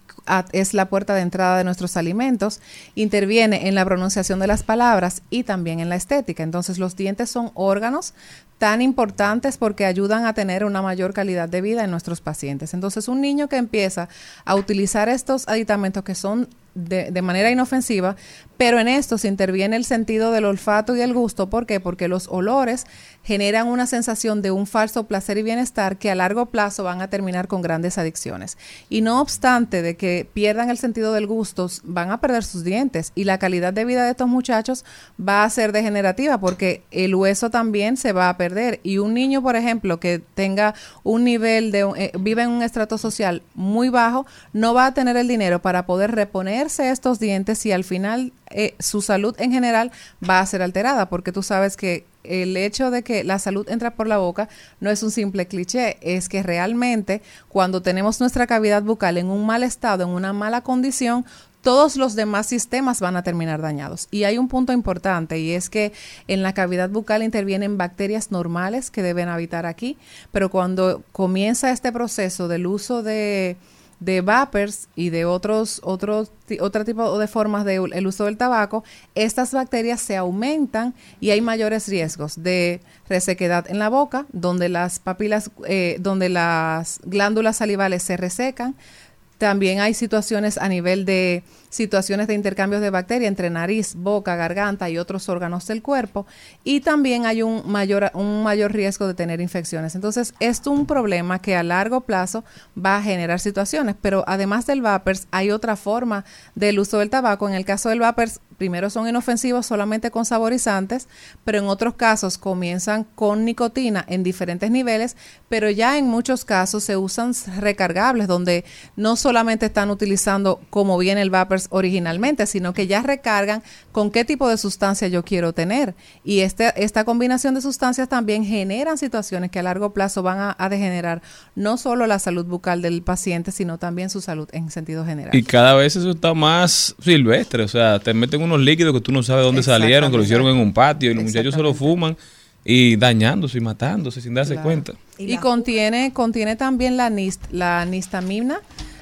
es la puerta de entrada de nuestros alimentos, interviene en la pronunciación de las palabras y también en la estética. Entonces los dientes son órganos tan importantes porque ayudan a tener una mayor calidad de vida en nuestros pacientes. Entonces, un niño que empieza a utilizar estos aditamentos que son de, manera inofensiva, pero en estos interviene el sentido del olfato y el gusto. ¿Por qué? Porque los olores generan una sensación de un falso placer y bienestar que a largo plazo van a terminar con grandes adicciones. Y no obstante de que pierdan el sentido del gusto, van a perder sus dientes y la calidad de vida de estos muchachos va a ser degenerativa porque el hueso también se va a perder. Y un niño, por ejemplo, que tenga un nivel de, eh, vive en un estrato social muy bajo, no va a tener el dinero para poder estos dientes y al final eh, su salud en general va a ser alterada porque tú sabes que el hecho de que la salud entra por la boca no es un simple cliché, es que realmente cuando tenemos nuestra cavidad bucal en un mal estado, en una mala condición, todos los demás sistemas van a terminar dañados. Y hay un punto importante y es que en la cavidad bucal intervienen bacterias normales que deben habitar aquí, pero cuando comienza este proceso del uso de de vapers y de otros otros otro tipo de formas de el uso del tabaco, estas bacterias se aumentan y hay mayores riesgos de resequedad en la boca, donde las papilas, eh, donde las glándulas salivales se resecan. También hay situaciones a nivel de situaciones de intercambios de bacterias entre nariz, boca, garganta y otros órganos del cuerpo. Y también hay un mayor, un mayor riesgo de tener infecciones. Entonces, es un problema que a largo plazo va a generar situaciones. Pero además del vapers, hay otra forma del uso del tabaco. En el caso del vapers, primero son inofensivos solamente con saborizantes, pero en otros casos comienzan con nicotina en diferentes niveles, pero ya en muchos casos se usan recargables donde no solamente están utilizando como viene el originalmente, sino que ya recargan con qué tipo de sustancia yo quiero tener. Y este, esta combinación de sustancias también generan situaciones que a largo plazo van a, a degenerar no solo la salud bucal del paciente, sino también su salud en sentido general. Y cada vez eso está más silvestre, o sea, te meten unos líquidos que tú no sabes dónde salieron, que lo hicieron en un patio y los muchachos se lo fuman y dañándose y matándose sin darse Claro. cuenta. Y, contiene, contiene también la, nist, la nistamina,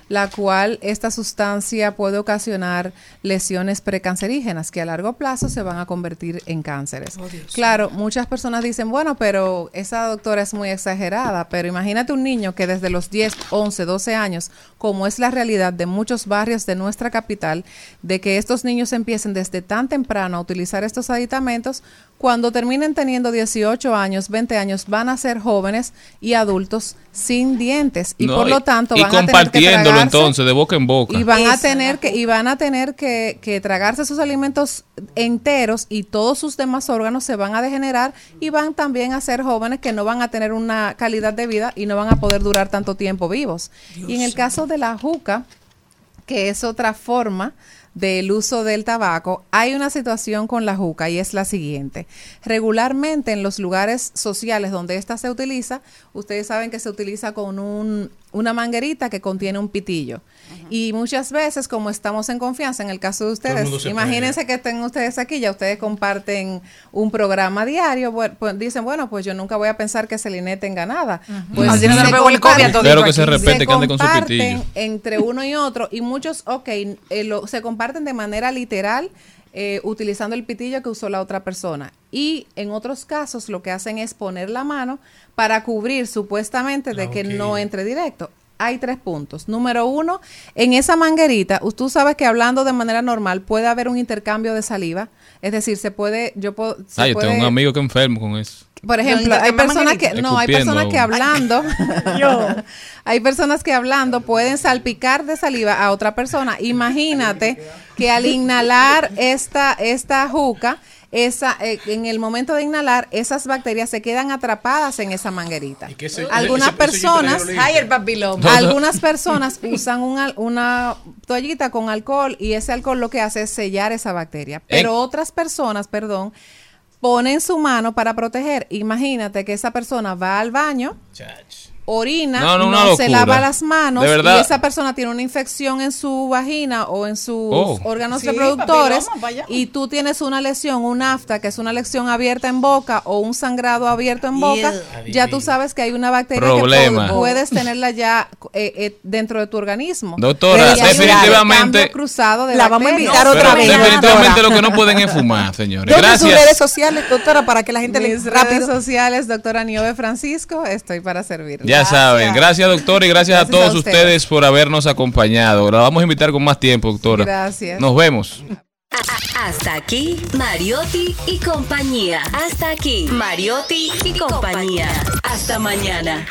la cual esta sustancia puede ocasionar lesiones precancerígenas que a largo plazo se van a convertir en cánceres. claro, muchas personas dicen, bueno, pero esa doctora es muy exagerada, pero imagínate un niño que desde los 10, 11, 12 años, como es la realidad de muchos barrios de nuestra capital, de que estos niños empiecen desde tan temprano a utilizar estos aditamentos, cuando terminen teniendo 18 años, 20 años, van a ser jóvenes y adultos sin dientes y No, por lo tanto y van a tener que entonces de boca en boca. y van a tener que y van a tener que, que tragarse sus alimentos enteros y todos sus demás órganos se van a degenerar y van también a ser jóvenes que no van a tener una calidad de vida y no van a poder durar tanto tiempo vivos. y en el caso de la juca, que es otra forma del uso del tabaco, hay una situación con la juca y es la siguiente. Regularmente en los lugares sociales donde esta se utiliza, ustedes saben que se utiliza con un, una manguerita que contiene un pitillo. Y muchas veces, como estamos en confianza, en el caso de ustedes, se imagínense que estén ustedes aquí, ya ustedes comparten un programa diario, bueno, pues dicen, bueno, pues yo nunca voy a pensar que Celine tenga nada. Pues Así no se comparten- todo que se respete, que ande con su comparten pitillo. entre uno y otro y muchos, ok, eh, lo- se comparten de manera literal eh, utilizando el pitillo que usó la otra persona. Y en otros casos lo que hacen es poner la mano para cubrir supuestamente de que no entre directo. Hay tres puntos. Número uno, en esa manguerita, tú sabes que hablando de manera normal puede haber un intercambio de saliva. Es decir, se puede, yo puedo, se Ah, yo tengo un amigo que enfermo con eso. por ejemplo, hay personas que no, hay personas que hablando, hay personas que hablando pueden salpicar de saliva a otra persona. Imagínate que al inhalar esta esta juca esa, eh, en el momento de inhalar, esas bacterias se quedan atrapadas en esa manguerita. Algunas personas, Ay, el papiloma. algunas personas usan una, una toallita con alcohol y ese alcohol lo que hace es sellar esa bacteria. Pero otras personas, perdón, ponen su mano para proteger. Imagínate que esa persona va al baño, orina, No, no, no, una se lava las manos De verdad. y esa persona tiene una infección en su vagina o en sus Oh. órganos Sí, reproductores papiloma, y tú tienes una lesión, un afta, que es una lesión abierta en boca o un sangrado abierto en boca, ya tú sabes que hay una bacteria Problema. que pu- puedes tenerla ya eh, eh, dentro de tu organismo. Doctora, definitivamente- cruzado de La vamos a invitar otra vez. definitivamente lo que no pueden es fumar, señores. ¿Dónde sus Gracias. redes sociales, doctora, para que la gente le redes sociales, doctora Niove Francisco, estoy para servir. Ya saben, gracias doctor y gracias, Gracias a todos a ustedes. ustedes por habernos acompañado. La vamos a invitar con más tiempo, doctora. Gracias. Nos vemos. Hasta aquí, Mariotti y compañía. Hasta aquí, Mariotti y compañía. Hasta mañana.